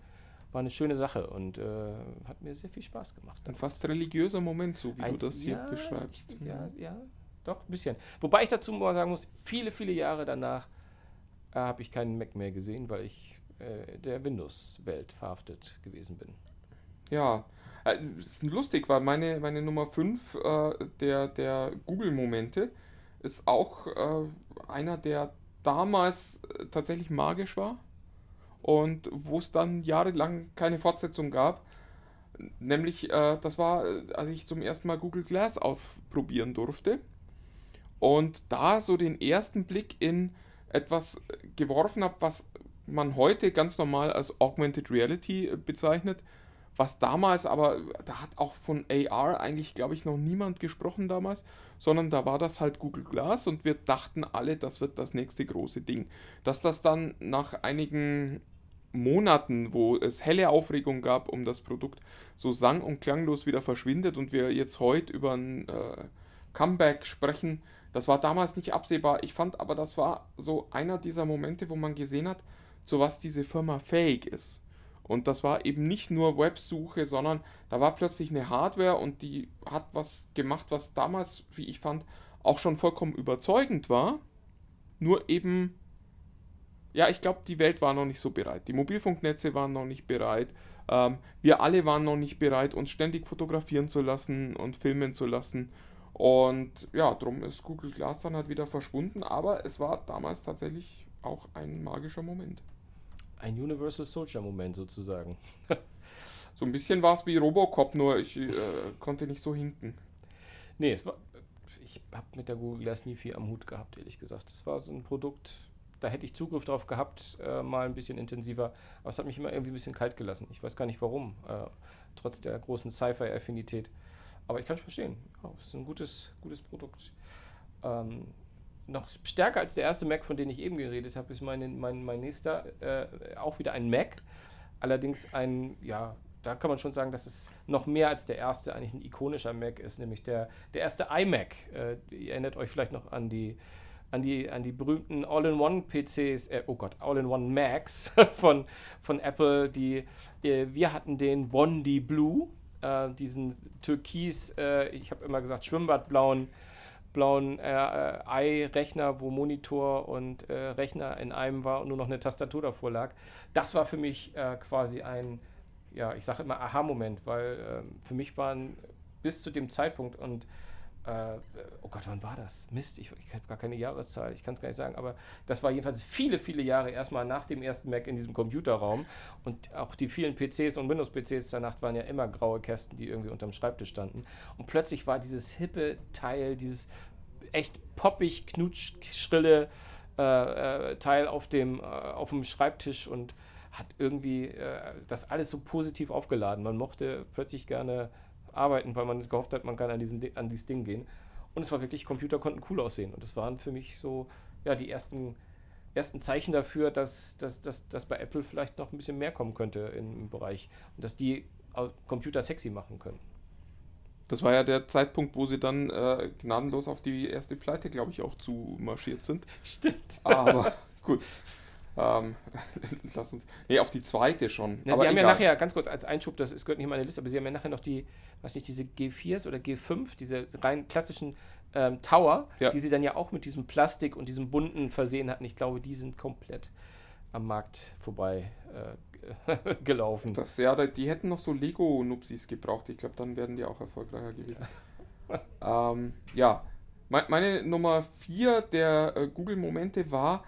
war eine schöne Sache und äh, hat mir sehr viel Spaß gemacht. Ein fast religiöser Moment, so wie Ein- du das hier ja, beschreibst. Ja, ja, doch, ein bisschen. Wobei ich dazu mal sagen muss, viele, viele Jahre danach äh, habe ich keinen Mac mehr gesehen, weil ich äh, der Windows-Welt verhaftet gewesen bin. Ja, äh, ist lustig, weil meine, meine Nummer 5 äh, der, der Google-Momente ist auch äh, einer, der damals äh, tatsächlich magisch war und wo es dann jahrelang keine Fortsetzung gab. Nämlich, äh, das war, äh, als ich zum ersten Mal Google Glass ausprobieren durfte und da so den ersten Blick in etwas geworfen habe, was man heute ganz normal als Augmented Reality bezeichnet, was damals aber, da hat auch von AR eigentlich, glaube ich, noch niemand gesprochen damals, sondern da war das halt Google Glass und wir dachten alle, das wird das nächste große Ding. Dass das dann nach einigen Monaten, wo es helle Aufregung gab um das Produkt, so sang- und klanglos wieder verschwindet und wir jetzt heute über ein äh, Comeback sprechen, das war damals nicht absehbar. Ich fand aber, das war so einer dieser Momente, wo man gesehen hat, zu was diese Firma fähig ist. Und das war eben nicht nur Websuche, sondern da war plötzlich eine Hardware und die hat was gemacht, was damals, wie ich fand, auch schon vollkommen überzeugend war. Nur eben, ja, ich glaube, die Welt war noch nicht so bereit. Die Mobilfunknetze waren noch nicht bereit. Ähm, wir alle waren noch nicht bereit, uns ständig fotografieren zu lassen und filmen zu lassen. Und ja, darum ist Google Glass dann halt wieder verschwunden. Aber es war damals tatsächlich auch ein magischer Moment. Ein Universal Soldier-Moment sozusagen. [laughs] So ein bisschen war es wie Robocop, nur ich äh, konnte nicht so hinken. Nee, es war, ich habe mit der Google Glass nie viel am Hut gehabt, ehrlich gesagt. Das war so ein Produkt, da hätte ich Zugriff drauf gehabt, äh, mal ein bisschen intensiver. Aber es hat mich immer irgendwie ein bisschen kalt gelassen. Ich weiß gar nicht warum, äh, trotz der großen Sci-Fi-Affinität. Aber ich kann es verstehen. Ja, es ist ein gutes, gutes Produkt. Ähm, noch stärker als der erste Mac, von dem ich eben geredet habe, ist mein, mein, mein nächster äh, auch wieder ein Mac. Allerdings ein, ja, da kann man schon sagen, dass es noch mehr als der erste eigentlich ein ikonischer Mac ist, nämlich der, der erste iMac. Äh, ihr erinnert euch vielleicht noch an die, an die, an die berühmten All-in-One-PCs, äh, oh Gott, All-in-One-Macs [laughs] von, von Apple. Die, äh, wir hatten den Bondi Blue, äh, diesen türkis, äh, ich habe immer gesagt, schwimmbadblauen blauen äh, i-Rechner, wo Monitor und äh, Rechner in einem war und nur noch eine Tastatur davor lag. Das war für mich äh, quasi ein, ja, ich sage immer Aha-Moment, weil ähm, für mich waren bis zu dem Zeitpunkt und äh, oh Gott, wann war das? Mist, ich, ich habe gar keine Jahreszahl, ich kann es gar nicht sagen, aber das war jedenfalls viele, viele Jahre erstmal nach dem ersten Mac in diesem Computerraum und auch die vielen PCs und Windows-PCs danach waren ja immer graue Kästen, die irgendwie unterm Schreibtisch standen und plötzlich war dieses hippe Teil, dieses echt poppig, knutschschrille äh, äh, Teil auf dem, äh, auf dem Schreibtisch und hat irgendwie äh, das alles so positiv aufgeladen. Man mochte plötzlich gerne arbeiten, weil man gehofft hat, man kann an, diesen, an dieses Ding gehen. Und es war wirklich, Computer konnten cool aussehen. Und das waren für mich so, ja, die ersten, ersten Zeichen dafür, dass, dass, dass, dass bei Apple vielleicht noch ein bisschen mehr kommen könnte im Bereich und dass die Computer sexy machen können. Das war ja der Zeitpunkt, wo sie dann äh, gnadenlos auf die erste Pleite, glaube ich, auch zu marschiert sind. [laughs] Stimmt. Aber gut. Ähm, [laughs] lass uns. Nee, auf die zweite schon. Na, sie haben egal. ja nachher, ganz kurz als Einschub, das ist, gehört nicht in meine Liste, aber sie haben ja nachher noch die, was nicht, diese G4s oder G5, diese rein klassischen ähm, Tower, ja. die sie dann ja auch mit diesem Plastik und diesem bunten versehen hatten. Ich glaube, die sind komplett am Markt vorbei äh, [laughs] gelaufen. Das, ja, die hätten noch so Lego-Nupsis gebraucht. Ich glaube, dann wären die auch erfolgreicher gewesen. [laughs] ähm, ja, meine Nummer 4 der äh, Google-Momente war,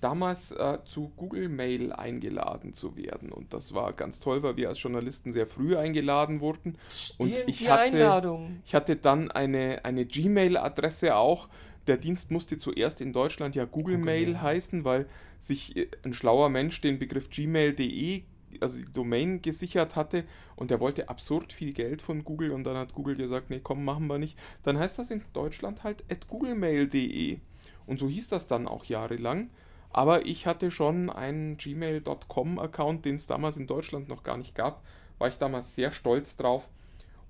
damals äh, zu Google Mail eingeladen zu werden. Und das war ganz toll, weil wir als Journalisten sehr früh eingeladen wurden. Stimmt, und ich die hatte, Einladung. ich hatte dann eine, eine Gmail-Adresse auch. Der Dienst musste zuerst in Deutschland ja Google, Google Mail ja. heißen, weil sich äh, ein schlauer Mensch den Begriff gmail.de also die Domain gesichert hatte und der wollte absurd viel Geld von Google und dann hat Google gesagt, nee, komm, machen wir nicht. Dann heißt das in Deutschland halt at googlemail.de und so hieß das dann auch jahrelang. Aber ich hatte schon einen gmail.com-Account, den es damals in Deutschland noch gar nicht gab. War ich damals sehr stolz drauf.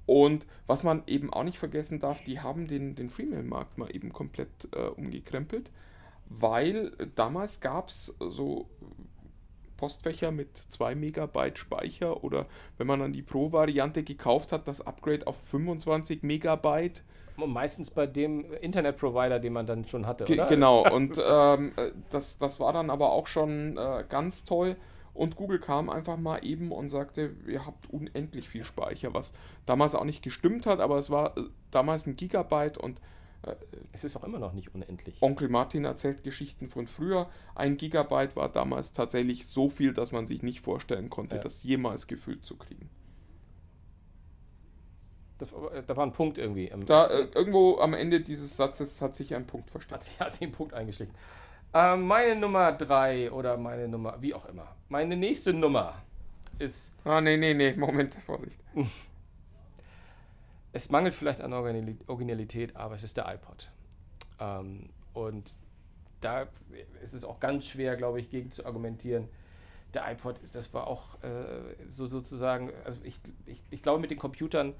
Und was man eben auch nicht vergessen darf, die haben den, den Freemail-Markt mal eben komplett äh, umgekrempelt, weil damals gab es so Postfächer mit 2 Megabyte Speicher oder wenn man dann die Pro-Variante gekauft hat, das Upgrade auf 25 Megabyte meistens bei dem Internetprovider, den man dann schon hatte, Ge oder? Genau, [laughs] und ähm, äh, das, das war dann aber auch schon äh, ganz toll. Und Google kam einfach mal eben und sagte, ihr habt unendlich viel Speicher, was damals auch nicht gestimmt hat, aber es war äh, damals ein Gigabyte und äh, es ist auch immer noch nicht unendlich. Onkel Martin erzählt Geschichten von früher. Ein Gigabyte war damals tatsächlich so viel, dass man sich nicht vorstellen konnte, ja. das jemals gefüllt zu kriegen. Das, da war ein Punkt irgendwie. da, äh, irgendwo am Ende dieses Satzes hat sich ein Punkt versteckt. Hat sich, hat sich ein Punkt eingeschlichen. Äh, meine Nummer 3 oder meine Nummer, wie auch immer. Meine nächste Nummer ist. Ah, nee, nee, nee, Moment, Vorsicht. es mangelt vielleicht an Originalität, aber es ist der iPod. Ähm, und da ist es auch ganz schwer, glaube ich, gegen zu argumentieren. Der iPod, das war auch äh, so sozusagen, also ich, ich, ich glaube, mit den Computern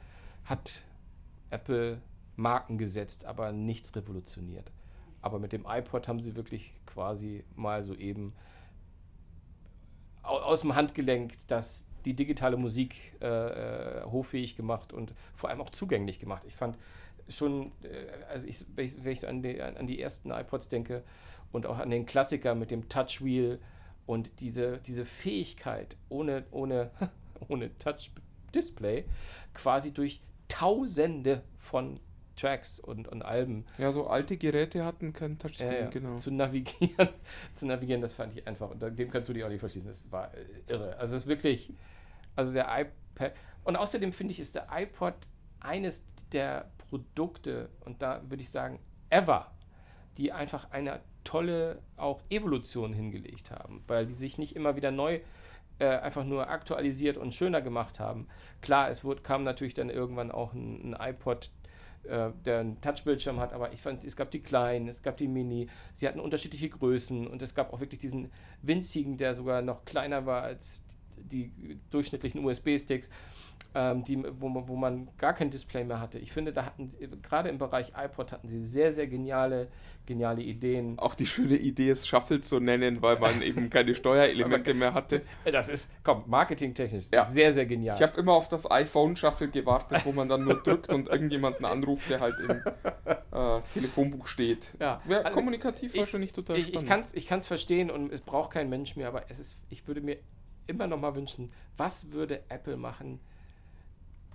hat Apple Marken gesetzt, aber nichts revolutioniert. Aber mit dem iPod haben sie wirklich quasi mal so eben aus dem Handgelenk das, die digitale Musik äh, äh, hoffähig gemacht und vor allem auch zugänglich gemacht. Ich fand schon, äh, also ich, wenn ich, wenn ich an, die, an, die, ersten iPods denke und auch an den Klassiker mit dem Touchwheel und diese, diese Fähigkeit ohne, ohne, [laughs] ohne Touch-Display quasi durch Tausende von Tracks und, und Alben. Ja, so alte Geräte hatten kein Touchscreen, ja, ja. genau. Zu navigieren, [laughs] zu navigieren, das fand ich einfach. Und dem kannst du dich auch nicht verschließen. Das war äh, irre. Also es ist wirklich, also der iPad. Und außerdem finde ich, ist der iPod eines der Produkte, und da würde ich sagen, ever, die einfach eine tolle auch Evolution hingelegt haben, weil die sich nicht immer wieder neu äh, einfach nur aktualisiert und schöner gemacht haben. Klar, es wurde, kam natürlich dann irgendwann auch ein, ein iPod, äh, der einen Touchbildschirm hat, aber ich fand, es gab die kleinen, es gab die Mini, sie hatten unterschiedliche Größen und es gab auch wirklich diesen winzigen, der sogar noch kleiner war als die durchschnittlichen USB-Sticks ähm, die, wo, man, wo man gar kein Display mehr hatte. Ich finde, da hatten sie, gerade im Bereich iPod hatten sie sehr, sehr geniale, geniale Ideen. Auch die schöne Idee, es Shuffle zu nennen, weil man [laughs] eben keine Steuerelemente mehr hatte. Das ist, komm, marketingtechnisch ja. sehr, sehr genial. Ich habe immer auf das iPhone Shuffle gewartet, wo man dann nur drückt und irgendjemanden anruft, der halt im äh, Telefonbuch steht. Ja, ja also kommunikativ ich, wahrscheinlich total ich, spannend. Ich kann es verstehen und es braucht kein Mensch mehr, aber es ist, ich würde mir immer noch mal wünschen, was würde Apple machen,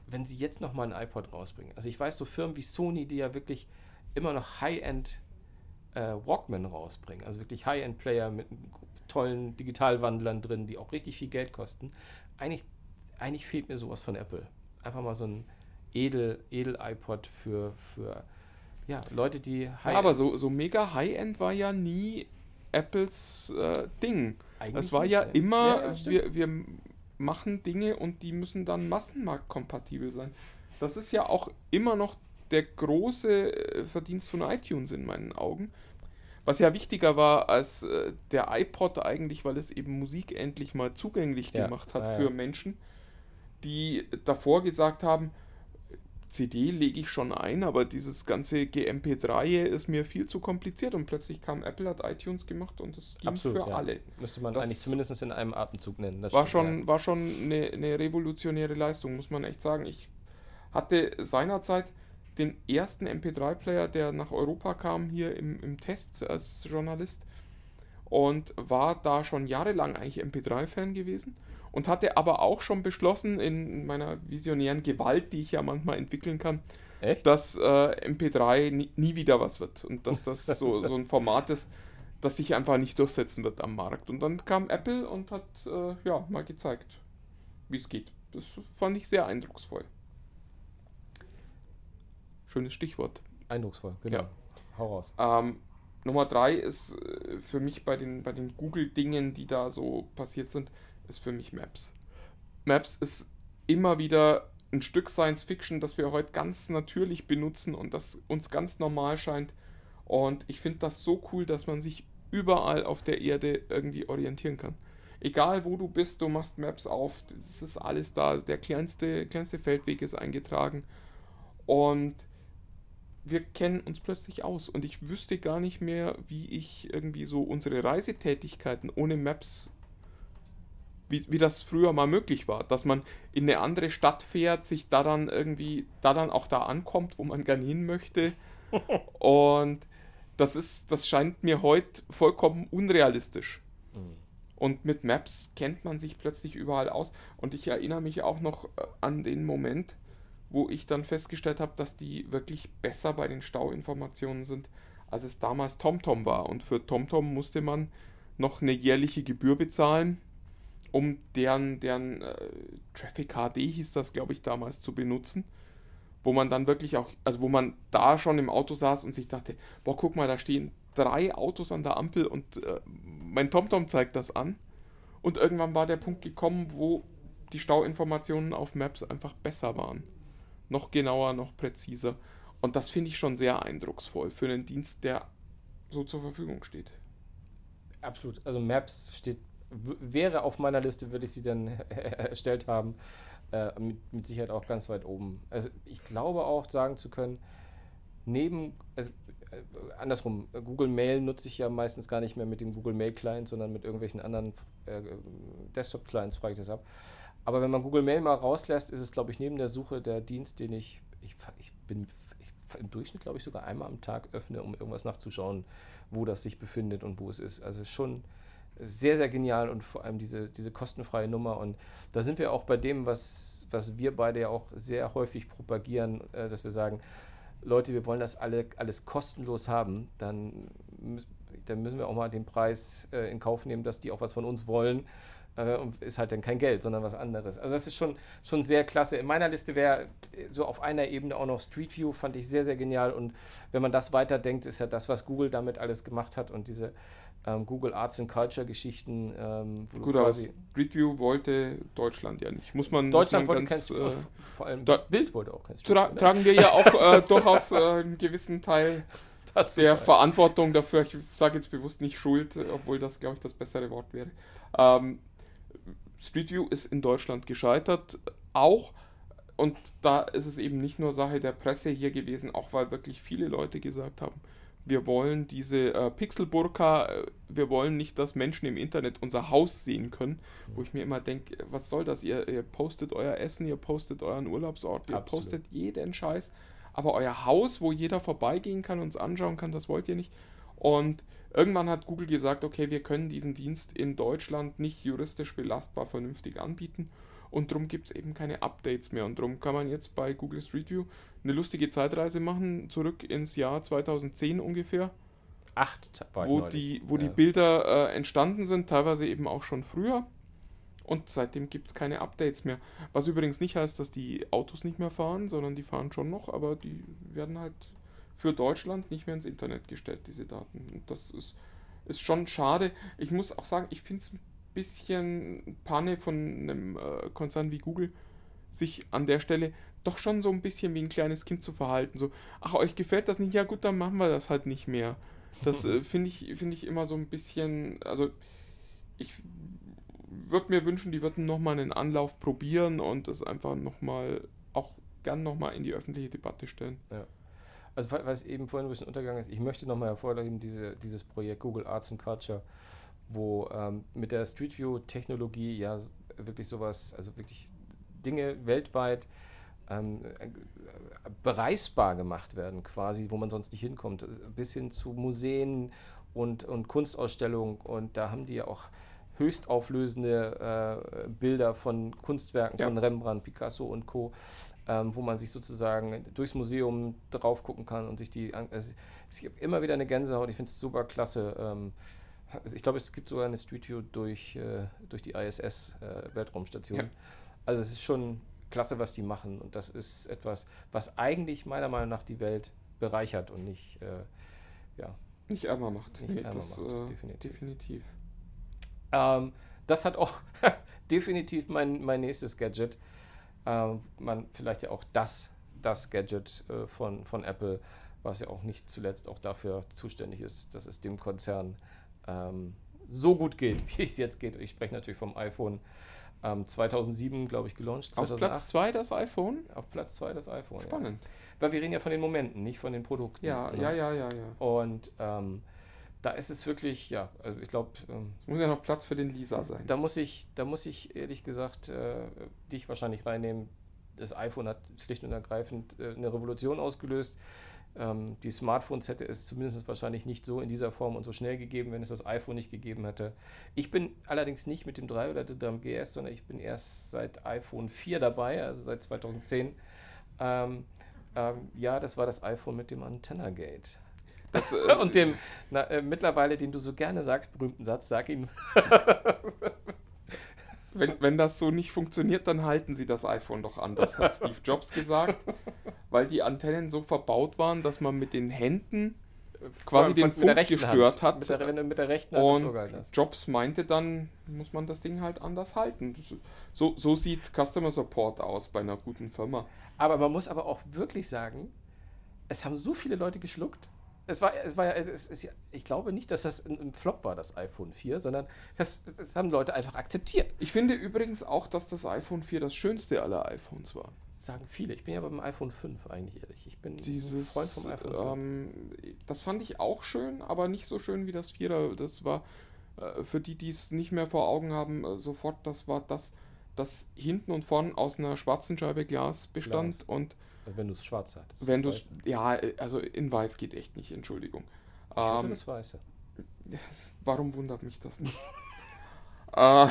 wenn sie jetzt noch mal ein iPod rausbringen. Also ich weiß, so Firmen wie Sony, die ja wirklich immer noch High-End äh, Walkman rausbringen, also wirklich High-End-Player mit tollen Digitalwandlern drin, die auch richtig viel Geld kosten. Eigentlich, eigentlich fehlt mir sowas von Apple. Einfach mal so ein edel, edel iPod für, für ja, Leute, die High-End. Ja, aber so, so mega High-End war ja nie Apples äh, Ding. Eigentlich es war ja immer, ja, wir, wir machen Dinge und die müssen dann massenmarktkompatibel sein. Das ist ja auch immer noch der große äh, Verdienst von iTunes in meinen Augen. Was ja wichtiger war als äh, der iPod eigentlich, weil es eben Musik endlich mal zugänglich ja. gemacht hat ah, für ja. Menschen, die davor gesagt haben, CD lege ich schon ein, aber dieses ganze GMP3 ist mir viel zu kompliziert und plötzlich kam Apple, hat iTunes gemacht und das ging Absolut, für ja. alle. Müsste man das eigentlich zumindest in einem Atemzug nennen. Das war, schon, ja. war schon eine, eine revolutionäre Leistung, muss man echt sagen. Ich hatte seinerzeit den ersten MP3-Player, der nach Europa kam, hier im, im Test als Journalist und war da schon jahrelang eigentlich MP3-Fan gewesen und hatte aber auch schon beschlossen in meiner visionären Gewalt, die ich ja manchmal entwickeln kann, Echt? dass äh, MP3 nie, nie, wieder was wird und dass das so, [laughs] so ein Format ist, das sich einfach nicht durchsetzen wird am Markt. Und dann kam Apple und hat äh, ja mal gezeigt, wie es geht. Das fand ich sehr eindrucksvoll. Schönes Stichwort. Eindrucksvoll, genau. Ja. Hau raus. Ähm, Nummer drei ist äh, für mich bei den, bei den Google-Dingen, die da so passiert sind, ist für mich Maps. Maps ist immer wieder ein Stück Science Fiction, das wir heute ganz natürlich benutzen und das uns ganz normal scheint. Und ich finde das so cool, dass man sich überall auf der Erde irgendwie orientieren kann. Egal wo du bist, du machst Maps auf, das ist alles da. Der kleinste, kleinste Feldweg ist eingetragen. Und wir kennen uns plötzlich aus. Und ich wüsste gar nicht mehr, wie ich irgendwie so unsere Reisetätigkeiten ohne Maps wie, wie das früher mal möglich war, dass man in eine andere Stadt fährt, sich da dann irgendwie, da dann auch da ankommt, wo man gerne hin möchte. [laughs] Und das ist, das scheint mir heute vollkommen unrealistisch. Mhm. Und mit Maps kennt man sich plötzlich überall aus. Und ich erinnere mich auch noch äh, an den Moment, wo ich dann festgestellt habe, dass die wirklich besser bei den Stauinformationen sind, als es damals TomTom war. Und für TomTom musste man noch eine jährliche Gebühr bezahlen um deren, deren äh, Traffic HD hieß das, glaube ich, damals zu benutzen. Wo man dann wirklich auch, also wo man da schon im Auto saß und sich dachte, boah, guck mal, da stehen drei Autos an der Ampel und äh, mein TomTom zeigt das an. Und irgendwann war der Punkt gekommen, wo die Stauinformationen auf Maps einfach besser waren. Noch genauer, noch präziser. Und das finde ich schon sehr eindrucksvoll für einen Dienst, der so zur Verfügung steht. Absolut. Also Maps steht wäre auf meiner Liste, würde ich sie dann [laughs] erstellt haben. Äh, mit, mit, Sicherheit auch ganz weit oben. Also ich glaube auch sagen zu können, neben, also, äh, andersrum, Google Mail nutze ich ja meistens gar nicht mehr mit dem Google Mail Client, sondern mit irgendwelchen anderen äh, Desktop Clients frage ich das ab. Aber wenn man Google Mail mal rauslässt, ist es, glaube ich, neben der Suche der Dienst, den ich, ich, ich bin im Durchschnitt, glaube ich, sogar einmal am Tag öffne, um irgendwas nachzuschauen, wo das sich befindet und wo es ist. Also schon sehr, sehr genial und vor allem diese, diese kostenfreie Nummer. Und da sind wir auch bei dem, was, was wir beide ja auch sehr häufig propagieren, äh, dass wir sagen, Leute, wir wollen das alle, alles kostenlos haben, dann, dann müssen wir auch mal den Preis äh, in Kauf nehmen, dass die auch was von uns wollen. Äh, und ist halt dann kein Geld, sondern was anderes. Also das ist schon, schon sehr klasse. In meiner Liste wäre so auf einer Ebene auch noch Street View, fand ich sehr, sehr genial. Und wenn man das weiterdenkt, ist ja das, was Google damit alles gemacht hat und diese ähm, Google Arts and Culture Geschichten. Ähm, Gut, aber Street View wollte Deutschland ja nicht. Muss man, Deutschland muss wollte man kein ganz, Street äh, vor allem Bild wollte auch kein Street tra View. ne? tragen wir ja auch äh, [laughs] durchaus äh, einen gewissen Teil [laughs] Dazu der. Verantwortung dafür. Ich sage jetzt bewusst nicht Schuld, äh, obwohl das, glaube ich, das bessere Wort wäre. Ähm, Street View ist in Deutschland gescheitert, auch. Und da ist es eben nicht nur Sache der Presse hier gewesen, auch weil wirklich viele Leute gesagt haben, wir wollen diese äh, Pixelburka, äh, wir wollen nicht, dass Menschen im Internet unser Haus sehen können, wo ich mir immer denke, was soll das? Ihr, ihr postet euer Essen, ihr postet euren Urlaubsort, ihr Absolut. postet jeden Scheiß, aber euer Haus, wo jeder vorbeigehen kann und es anschauen kann, das wollt ihr nicht. Und irgendwann hat Google gesagt, okay, wir können diesen Dienst in Deutschland nicht juristisch belastbar vernünftig anbieten und darum gibt es eben keine Updates mehr und darum kann man jetzt bei Google Street View eine lustige Zeitreise machen, zurück ins Jahr 2010 ungefähr, Acht wo, neulich. die, wo die Ja. Bilder äh, entstanden sind, teilweise eben auch schon früher. Und seitdem gibt es keine Updates mehr. Was übrigens nicht heißt, dass die Autos nicht mehr fahren, sondern die fahren schon noch, aber die werden halt für Deutschland nicht mehr ins Internet gestellt, diese Daten. Und das ist, ist schon schade. Ich muss auch sagen, ich finde es ein bisschen Panne von einem äh, Konzern wie Google, sich an der Stelle doch schon so ein bisschen wie ein kleines Kind zu verhalten. So, ach, euch gefällt das nicht? Ja gut, dann machen wir das halt nicht mehr. Das äh, [laughs] finde ich, finde ich immer so ein bisschen, also ich würde mir wünschen, die würden nochmal einen Anlauf probieren und das einfach nochmal, auch gern nochmal in die öffentliche Debatte stellen. Also wa- was eben vorhin ein bisschen untergegangen ist, ich möchte nochmal hervorheben, diese, dieses Projekt Google Arts and Culture, wo ähm, mit der Street View Technologie ja wirklich sowas, also wirklich Dinge weltweit ähm, äh, bereisbar gemacht werden, quasi, wo man sonst nicht hinkommt, bis hin zu Museen und, und Kunstausstellungen und da haben die ja auch höchst auflösende äh, Bilder von Kunstwerken Ja. von Rembrandt, Picasso und Co., ähm, wo man sich sozusagen durchs Museum drauf gucken kann und sich die. Also es gibt immer wieder eine Gänsehaut, ich finde es super klasse. Ähm, also ich glaube, es gibt sogar eine Street View durch, äh, durch die ISS-Weltraumstation. Ja. Also es ist schon klasse, was die machen und das ist etwas, was eigentlich meiner Meinung nach die Welt bereichert und nicht, äh, ja, Nicht ärmer macht. Nicht ärmer das, macht, äh, definitiv. definitiv. Ähm, das hat auch [laughs] definitiv mein, mein nächstes Gadget. Ähm, man vielleicht ja auch das, das Gadget äh, von, von Apple, was ja auch nicht zuletzt auch dafür zuständig ist, dass es dem Konzern ähm, so gut geht, [laughs] wie es jetzt geht. Ich spreche natürlich vom iPhone ähm, 2007, glaube ich, gelauncht. Auf 2008. Platz 2 das iPhone? Auf Platz 2 das iPhone. Spannend. Ja. Weil wir reden ja von den Momenten, nicht von den Produkten. Ja, ne? ja, ja, ja, ja. Und ähm, da ist es wirklich, ja, also ich glaube, ähm, Es muss ja noch Platz für den Lisa sein. da muss ich, da muss ich ehrlich gesagt äh, dich wahrscheinlich reinnehmen. Das iPhone hat schlicht und ergreifend äh, eine Revolution ausgelöst. Ähm, die Smartphones hätte es zumindest wahrscheinlich nicht so in dieser Form und so schnell gegeben, wenn es das iPhone nicht gegeben hätte. Ich bin allerdings nicht mit dem 3 oder dem GS, sondern ich bin erst seit iPhone 4 dabei, also seit 2010. Ähm, ähm, ja, das war das iPhone mit dem Antenna-Gate. Das, [laughs] äh, Und dem na, äh, mittlerweile, den du so gerne sagst, berühmten Satz, sag ihn. [laughs] Wenn, wenn das so nicht funktioniert, dann halten sie das iPhone doch anders, hat Steve [laughs] Jobs gesagt. Weil die Antennen so verbaut waren, dass man mit den Händen quasi den Funk gestört hat. Mit der, wenn du mit der rechten Hand Und. Jobs meinte dann, muss man das Ding halt anders halten. So, so sieht Customer Support aus bei einer guten Firma. Aber man muss aber auch wirklich sagen, es haben so viele Leute geschluckt. Es war, es war ja, es ist ich glaube nicht, dass das ein, Flop war, das iPhone 4, sondern das, das haben Leute einfach akzeptiert. Ich finde übrigens auch, dass das iPhone 4 das schönste aller iPhones war. Sagen viele. Ich bin ja beim iPhone 5 eigentlich ehrlich. Ich bin ein Dieses, Freund vom iPhone 5. ähm, das fand ich auch schön, aber nicht so schön wie das Vierer. Das war äh, für die, die es nicht mehr vor Augen haben, äh, sofort, das war das, das hinten und vorn aus einer schwarzen Scheibe Glas bestand Glas. und wenn du es schwarz hattest. wenn du es, ja, also in weiß geht echt nicht, Entschuldigung. Ich Ähm, das Weiße. [laughs] Warum wundert mich das nicht? [laughs] äh,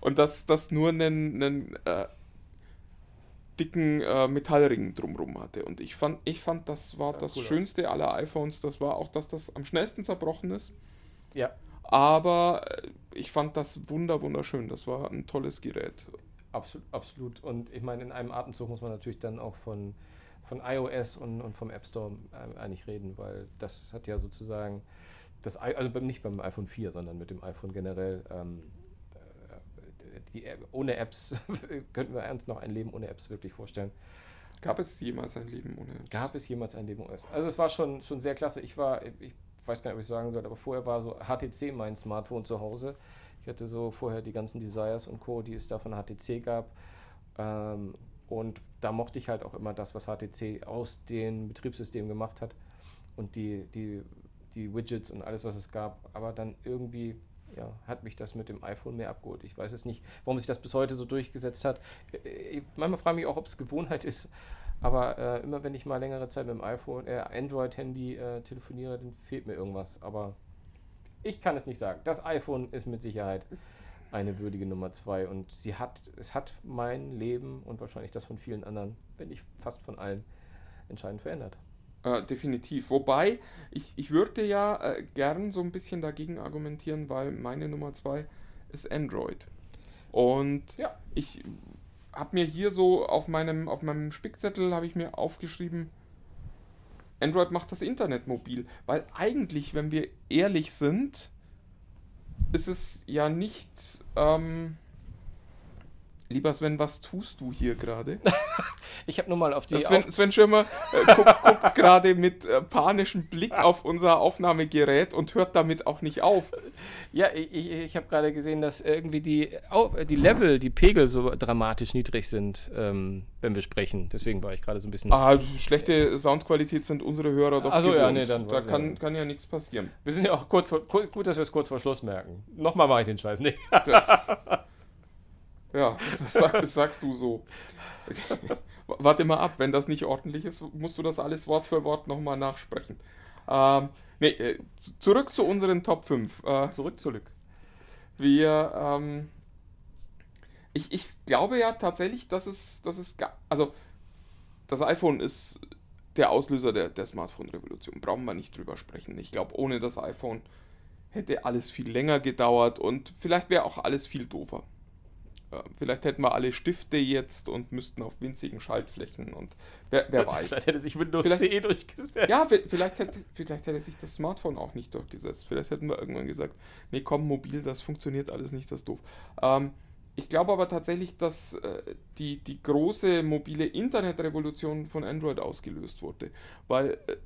und dass das nur einen, einen äh, dicken äh, Metallring drumrum hatte. Und ich fand, ich fand, das war Sah das cool aus. schönste aller iPhones. Das war auch, dass das am schnellsten zerbrochen ist. Ja. Aber äh, ich fand das wunder, wunderschön. Das war ein tolles Gerät. Absolut, absolut. Und ich meine, in einem Atemzug muss man natürlich dann auch von, von iOS und, und vom App Store äh, eigentlich reden, weil das hat ja sozusagen das, also nicht beim iPhone 4, sondern mit dem iPhone generell. Ähm, äh, die, ohne Apps [laughs] könnten wir uns noch ein Leben ohne Apps wirklich vorstellen. Gab es jemals ein Leben ohne Apps? Gab es jemals ein Leben ohne Apps? Also es war schon, schon sehr klasse. Ich war, ich weiß gar nicht, ob ich sagen soll, aber vorher war so HTC mein Smartphone zu Hause. Ich hatte so vorher die ganzen Desires und Co., die es da von HTC gab. Ähm, und da mochte ich halt auch immer das, was HTC aus den Betriebssystemen gemacht hat. Und die, die, die Widgets und alles, was es gab. Aber dann irgendwie ja, hat mich das mit dem iPhone mehr abgeholt. Ich weiß es nicht, warum sich das bis heute so durchgesetzt hat. Äh, Manchmal frage ich mich auch, ob es Gewohnheit ist. Aber äh, immer wenn ich mal längere Zeit mit dem iPhone, äh, Android-Handy äh, telefoniere, dann fehlt mir irgendwas. Aber ich kann es nicht sagen. Das iPhone ist mit Sicherheit eine würdige Nummer zwei und sie hat, es hat mein Leben und wahrscheinlich das von vielen anderen, wenn nicht fast von allen, entscheidend verändert. Äh, definitiv. Wobei, ich, ich würde ja äh, gern so ein bisschen dagegen argumentieren, weil meine Nummer zwei ist Android. Und Ja. ich habe mir hier so auf meinem, auf meinem Spickzettel habe ich mir aufgeschrieben, Android macht das Internet mobil. Weil eigentlich, wenn wir ehrlich sind, ist es ja nicht... Ähm, lieber Sven, was tust du hier gerade? [laughs] Ich habe nur mal auf die Sven, Sven Schirmer äh, guckt, guckt gerade mit äh, panischem Blick auf unser Aufnahmegerät und hört damit auch nicht auf. Ja, ich, ich, habe gerade gesehen, dass irgendwie die, Au- die Level, die Pegel so dramatisch niedrig sind, ähm, wenn wir sprechen. Deswegen war ich gerade so ein bisschen. Ah, schlechte Soundqualität sind unsere Hörer doch Ach so, ja, nee, dann- da ja. kann, kann ja nichts passieren. Wir sind ja auch kurz vor, gut, dass wir es kurz vor Schluss merken. Nochmal mache ich den Scheiß nicht. Das, [laughs] ja, das, sag, das sagst du so. Warte mal ab, wenn das nicht ordentlich ist, musst du das alles Wort für Wort nochmal nachsprechen. Ähm, nee, äh, zurück zu unseren Top 5. Äh, Zurück, zurück. Wir, ähm, ich, ich glaube ja tatsächlich, dass es, dass es, also das iPhone ist der Auslöser der, der Smartphone-Revolution. Brauchen wir nicht drüber sprechen. Ich glaube, ohne das iPhone hätte alles viel länger gedauert und vielleicht wäre auch alles viel doofer. Vielleicht hätten wir alle Stifte jetzt und müssten auf winzigen Schaltflächen und wer, wer weiß. Vielleicht hätte sich Windows Vielleicht- CE durchgesetzt. Ja, vi- vielleicht hätte, vielleicht hätte sich das Smartphone auch nicht durchgesetzt. Vielleicht hätten wir irgendwann gesagt, nee, komm, mobil, das funktioniert alles nicht, das ist doof. Ähm, ich glaube aber tatsächlich, dass äh, die, die große mobile Internetrevolution von Android ausgelöst wurde, weil äh,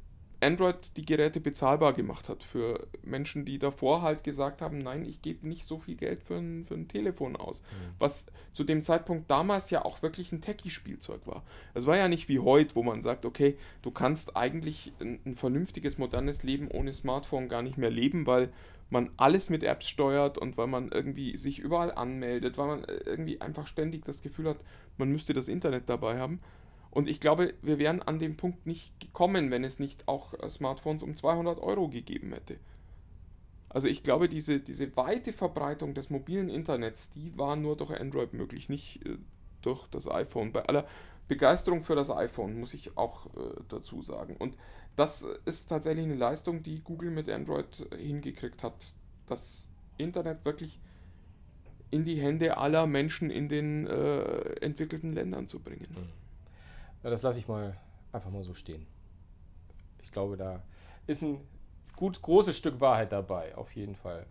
Android die Geräte bezahlbar gemacht hat für Menschen, die davor halt gesagt haben, nein, ich gebe nicht so viel Geld für ein, für ein Telefon aus. Was zu dem Zeitpunkt damals ja auch wirklich ein Techie-Spielzeug war. Es war ja nicht wie heute, wo man sagt, okay, du kannst eigentlich ein, ein vernünftiges, modernes Leben ohne Smartphone gar nicht mehr leben, weil man alles mit Apps steuert und weil man irgendwie sich überall anmeldet, weil man äh, irgendwie einfach ständig das Gefühl hat, man müsste das Internet dabei haben. Und ich glaube, wir wären an dem Punkt nicht gekommen, wenn es nicht auch äh, Smartphones um 200 Euro gegeben hätte. Also ich glaube, diese, diese weite Verbreitung des mobilen Internets, die war nur durch Android möglich, nicht äh, durch das iPhone. Bei aller Begeisterung für das iPhone muss ich auch äh, dazu sagen. Und das ist tatsächlich eine Leistung, die Google mit Android äh, hingekriegt hat. Das Internet wirklich in die Hände aller Menschen in den äh, entwickelten Ländern zu bringen. Ja, das lasse ich mal einfach mal so stehen. Ich glaube, da ist ein gut großes Stück Wahrheit dabei, auf jeden Fall.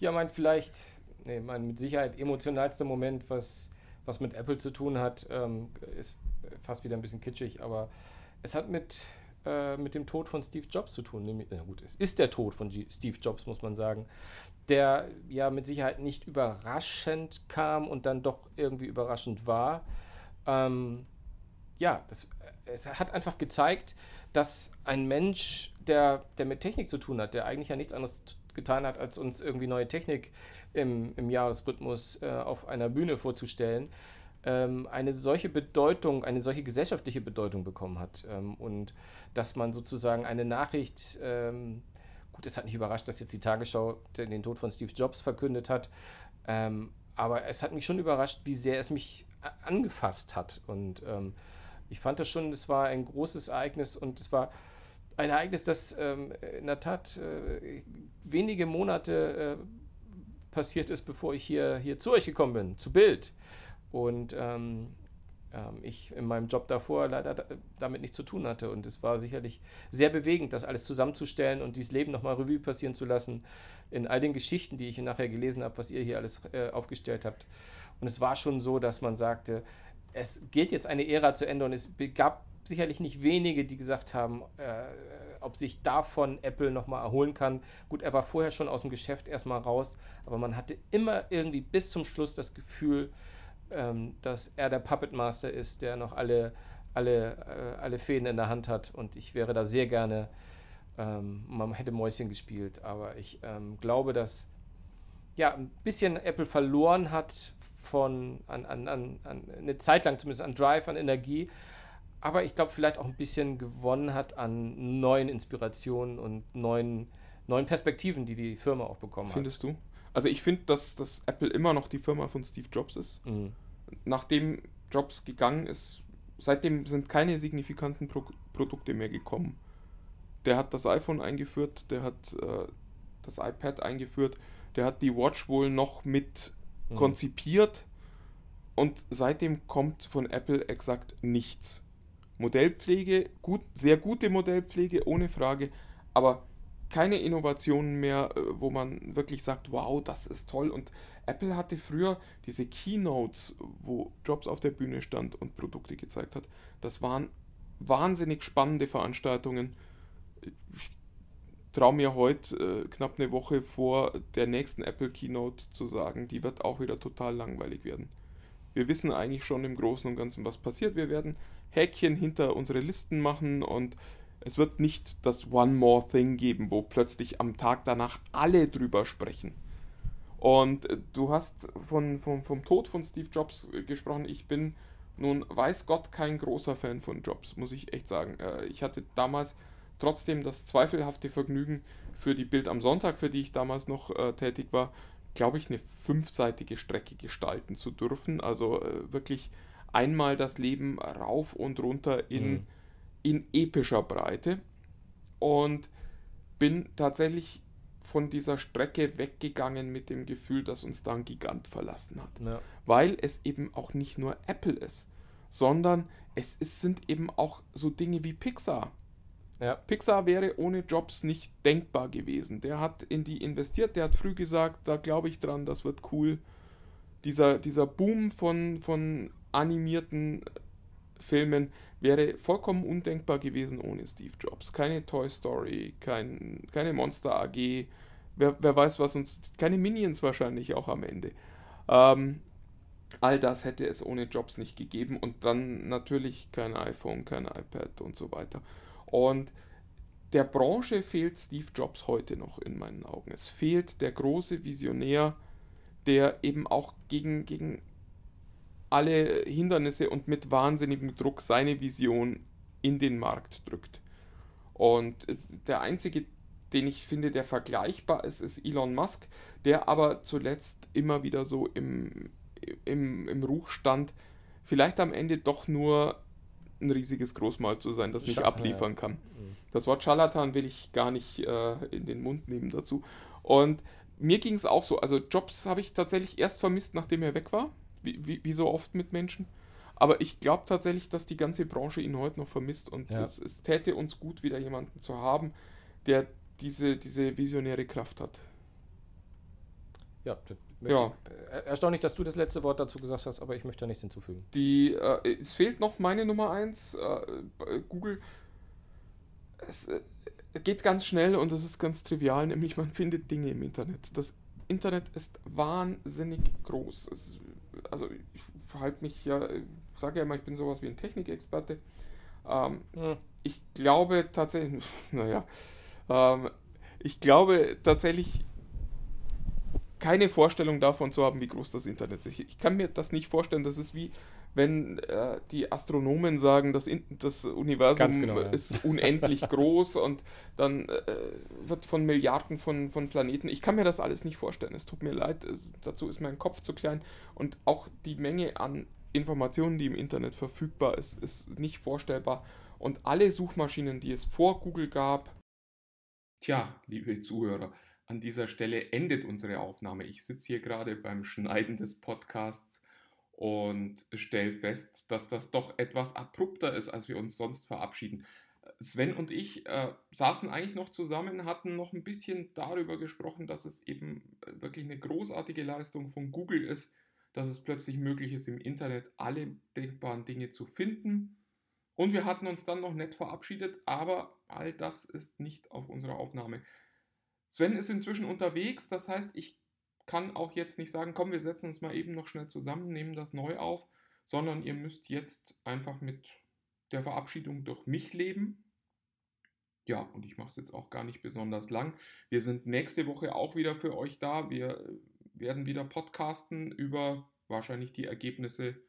Ja, mein vielleicht, nee, mein mit Sicherheit emotionalster Moment, was, was mit Apple zu tun hat, ähm, ist fast wieder ein bisschen kitschig, aber es hat mit, äh, mit dem Tod von Steve Jobs zu tun. Nämlich, na gut, es ist der Tod von G Steve Jobs, muss man sagen, der ja mit Sicherheit nicht überraschend kam und dann doch irgendwie überraschend war. Ähm, ja, das, es hat einfach gezeigt, dass ein Mensch, der, der mit Technik zu tun hat, der eigentlich ja nichts anderes getan hat, als uns irgendwie neue Technik im, im Jahresrhythmus äh, auf einer Bühne vorzustellen, ähm, eine solche Bedeutung, eine solche gesellschaftliche Bedeutung bekommen hat. Ähm, und dass man sozusagen eine Nachricht, ähm, gut, es hat nicht überrascht, dass jetzt die Tagesschau den, Tod von Steve Jobs verkündet hat, ähm, aber es hat mich schon überrascht, wie sehr es mich angefasst hat. Und ähm, ich fand das schon, es war ein großes Ereignis und es war ein Ereignis, das ähm, in der Tat äh, wenige Monate äh, passiert ist, bevor ich hier, hier zu euch gekommen bin, zu Bild. Und ähm, ähm, ich in meinem Job davor leider da, damit nichts zu tun hatte. Und es war sicherlich sehr bewegend, das alles zusammenzustellen und dieses Leben nochmal Revue passieren zu lassen in all den Geschichten, die ich nachher gelesen habe, was ihr hier alles äh, aufgestellt habt. Und es war schon so, dass man sagte, es geht jetzt eine Ära zu Ende und es gab sicherlich nicht wenige, die gesagt haben, äh, ob sich davon Apple nochmal erholen kann. Gut, er war vorher schon aus dem Geschäft erstmal raus, aber man hatte immer irgendwie bis zum Schluss das Gefühl, ähm, dass er der Puppet Master ist, der noch alle, alle, äh, alle Fäden in der Hand hat. Und ich wäre da sehr gerne, ähm, man hätte Mäuschen gespielt, aber ich ähm, glaube, dass ja, ein bisschen Apple verloren hat von an, an, an, an eine Zeit lang zumindest an Drive, an Energie, aber ich glaube vielleicht auch ein bisschen gewonnen hat an neuen Inspirationen und neuen, neuen Perspektiven, die die Firma auch bekommen Findest hat. Findest du? Also ich finde, dass, dass Apple immer noch die Firma von Steve Jobs ist. Mhm. Nachdem Jobs gegangen ist, seitdem sind keine signifikanten Pro Produkte mehr gekommen. Der hat das iPhone eingeführt, der hat äh, das iPad eingeführt, der hat die Watch wohl noch mit mhm. konzipiert und seitdem kommt von Apple exakt nichts. Modellpflege, gut, sehr gute Modellpflege, ohne Frage, aber keine Innovationen mehr, äh, wo man wirklich sagt, wow, das ist toll. Und Apple hatte früher diese Keynotes, wo Jobs auf der Bühne stand und Produkte gezeigt hat. Das waren wahnsinnig spannende Veranstaltungen. Ich traue mir heute äh, knapp eine Woche vor der nächsten Apple Keynote zu sagen, die wird auch wieder total langweilig werden. Wir wissen eigentlich schon im Großen und Ganzen, was passiert. Wir werden Häkchen hinter unsere Listen machen und es wird nicht das One More Thing geben, wo plötzlich am Tag danach alle drüber sprechen. Und äh, du hast von, von, vom Tod von Steve Jobs äh, gesprochen. Ich bin nun, weiß Gott, kein großer Fan von Jobs, muss ich echt sagen. Äh, ich hatte damals trotzdem das zweifelhafte Vergnügen für die Bild am Sonntag, für die ich damals noch äh, tätig war, glaube ich, eine fünfseitige Strecke gestalten zu dürfen. Also äh, wirklich einmal das Leben rauf und runter in, mhm. in epischer Breite. Und bin tatsächlich von dieser Strecke weggegangen mit dem Gefühl, dass uns da ein Gigant verlassen hat. Ja. Weil es eben auch nicht nur Apple ist, sondern es, es sind eben auch so Dinge wie Pixar. Ja. Pixar wäre ohne Jobs nicht denkbar gewesen. Der hat in die investiert, der hat früh gesagt, da glaube ich dran, das wird cool. Dieser, dieser Boom von, von animierten Filmen wäre vollkommen undenkbar gewesen ohne Steve Jobs. Keine Toy Story, kein, keine Monster AG, wer, wer weiß was uns, keine Minions wahrscheinlich auch am Ende. Ähm, all das hätte es ohne Jobs nicht gegeben und dann natürlich kein iPhone, kein iPad und so weiter. Und der Branche fehlt Steve Jobs heute noch in meinen Augen. Es fehlt der große Visionär, der eben auch gegen, gegen alle Hindernisse und mit wahnsinnigem Druck seine Vision in den Markt drückt. Und äh, der einzige, den ich finde, der vergleichbar ist, ist Elon Musk, der aber zuletzt immer wieder so im, im, im Ruch stand, vielleicht am Ende doch nur ein riesiges Großmal zu sein, das nicht Sch abliefern kann. Mhm. Das Wort Scharlatan will ich gar nicht äh, in den Mund nehmen dazu. Und mir ging es auch so. Also Jobs habe ich tatsächlich erst vermisst, nachdem er weg war wie, wie, wie so oft mit Menschen. Aber ich glaube tatsächlich, dass die ganze Branche ihn heute noch vermisst und ja. es, es, täte uns gut, wieder jemanden zu haben, der diese, diese visionäre Kraft hat. Ja, ja. erstaunlich, dass du das letzte Wort dazu gesagt hast, aber ich möchte da nichts hinzufügen. Die, äh, es fehlt noch meine Nummer 1, äh, Google. Es äh, geht ganz schnell und es ist ganz trivial, nämlich man findet Dinge im Internet. Das Internet ist wahnsinnig groß. Es also ich halte mich ja, ich sage ja immer, ich bin sowas wie ein Technikexperte. Ähm, hm. Ich glaube tatsächlich, [laughs] naja, ähm, ich glaube tatsächlich keine Vorstellung davon zu haben, wie groß das Internet ist. Ich kann mir das nicht vorstellen. Das ist wie, wenn äh, die Astronomen sagen, das, das Universum genau, ja. ist unendlich groß und dann äh, wird von Milliarden von, von Planeten. Ich kann mir das alles nicht vorstellen. Es tut mir leid, es, dazu ist mein Kopf zu klein und auch die Menge an Informationen, die im Internet verfügbar ist, ist nicht vorstellbar. und alle Suchmaschinen, die es vor Google gab. Tja, liebe Zuhörer, an dieser Stelle endet unsere Aufnahme. Ich sitze hier gerade beim Schneiden des Podcasts und stelle fest, dass das doch etwas abrupter ist, als wir uns sonst verabschieden. Sven und ich äh, saßen eigentlich noch zusammen, hatten noch ein bisschen darüber gesprochen, dass es eben wirklich eine großartige Leistung von Google ist, dass es plötzlich möglich ist, im Internet alle denkbaren Dinge zu finden. Und wir hatten uns dann noch nett verabschiedet, aber all das ist nicht auf unserer Aufnahme. Sven ist inzwischen unterwegs, das heißt, ich kann auch jetzt nicht sagen, komm, wir setzen uns mal eben noch schnell zusammen, nehmen das neu auf, sondern ihr müsst jetzt einfach mit der Verabschiedung durch mich leben. Ja, und ich mache es jetzt auch gar nicht besonders lang. Wir sind nächste Woche auch wieder für euch da. Wir werden wieder podcasten über wahrscheinlich die Ergebnisse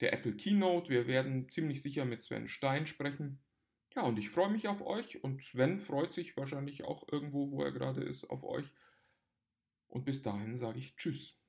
der Apple Keynote. Wir werden ziemlich sicher mit Sven Stein sprechen. Ja, und ich freue mich auf euch und Sven freut sich wahrscheinlich auch irgendwo, wo er gerade ist, auf euch. Und bis dahin sage ich Tschüss.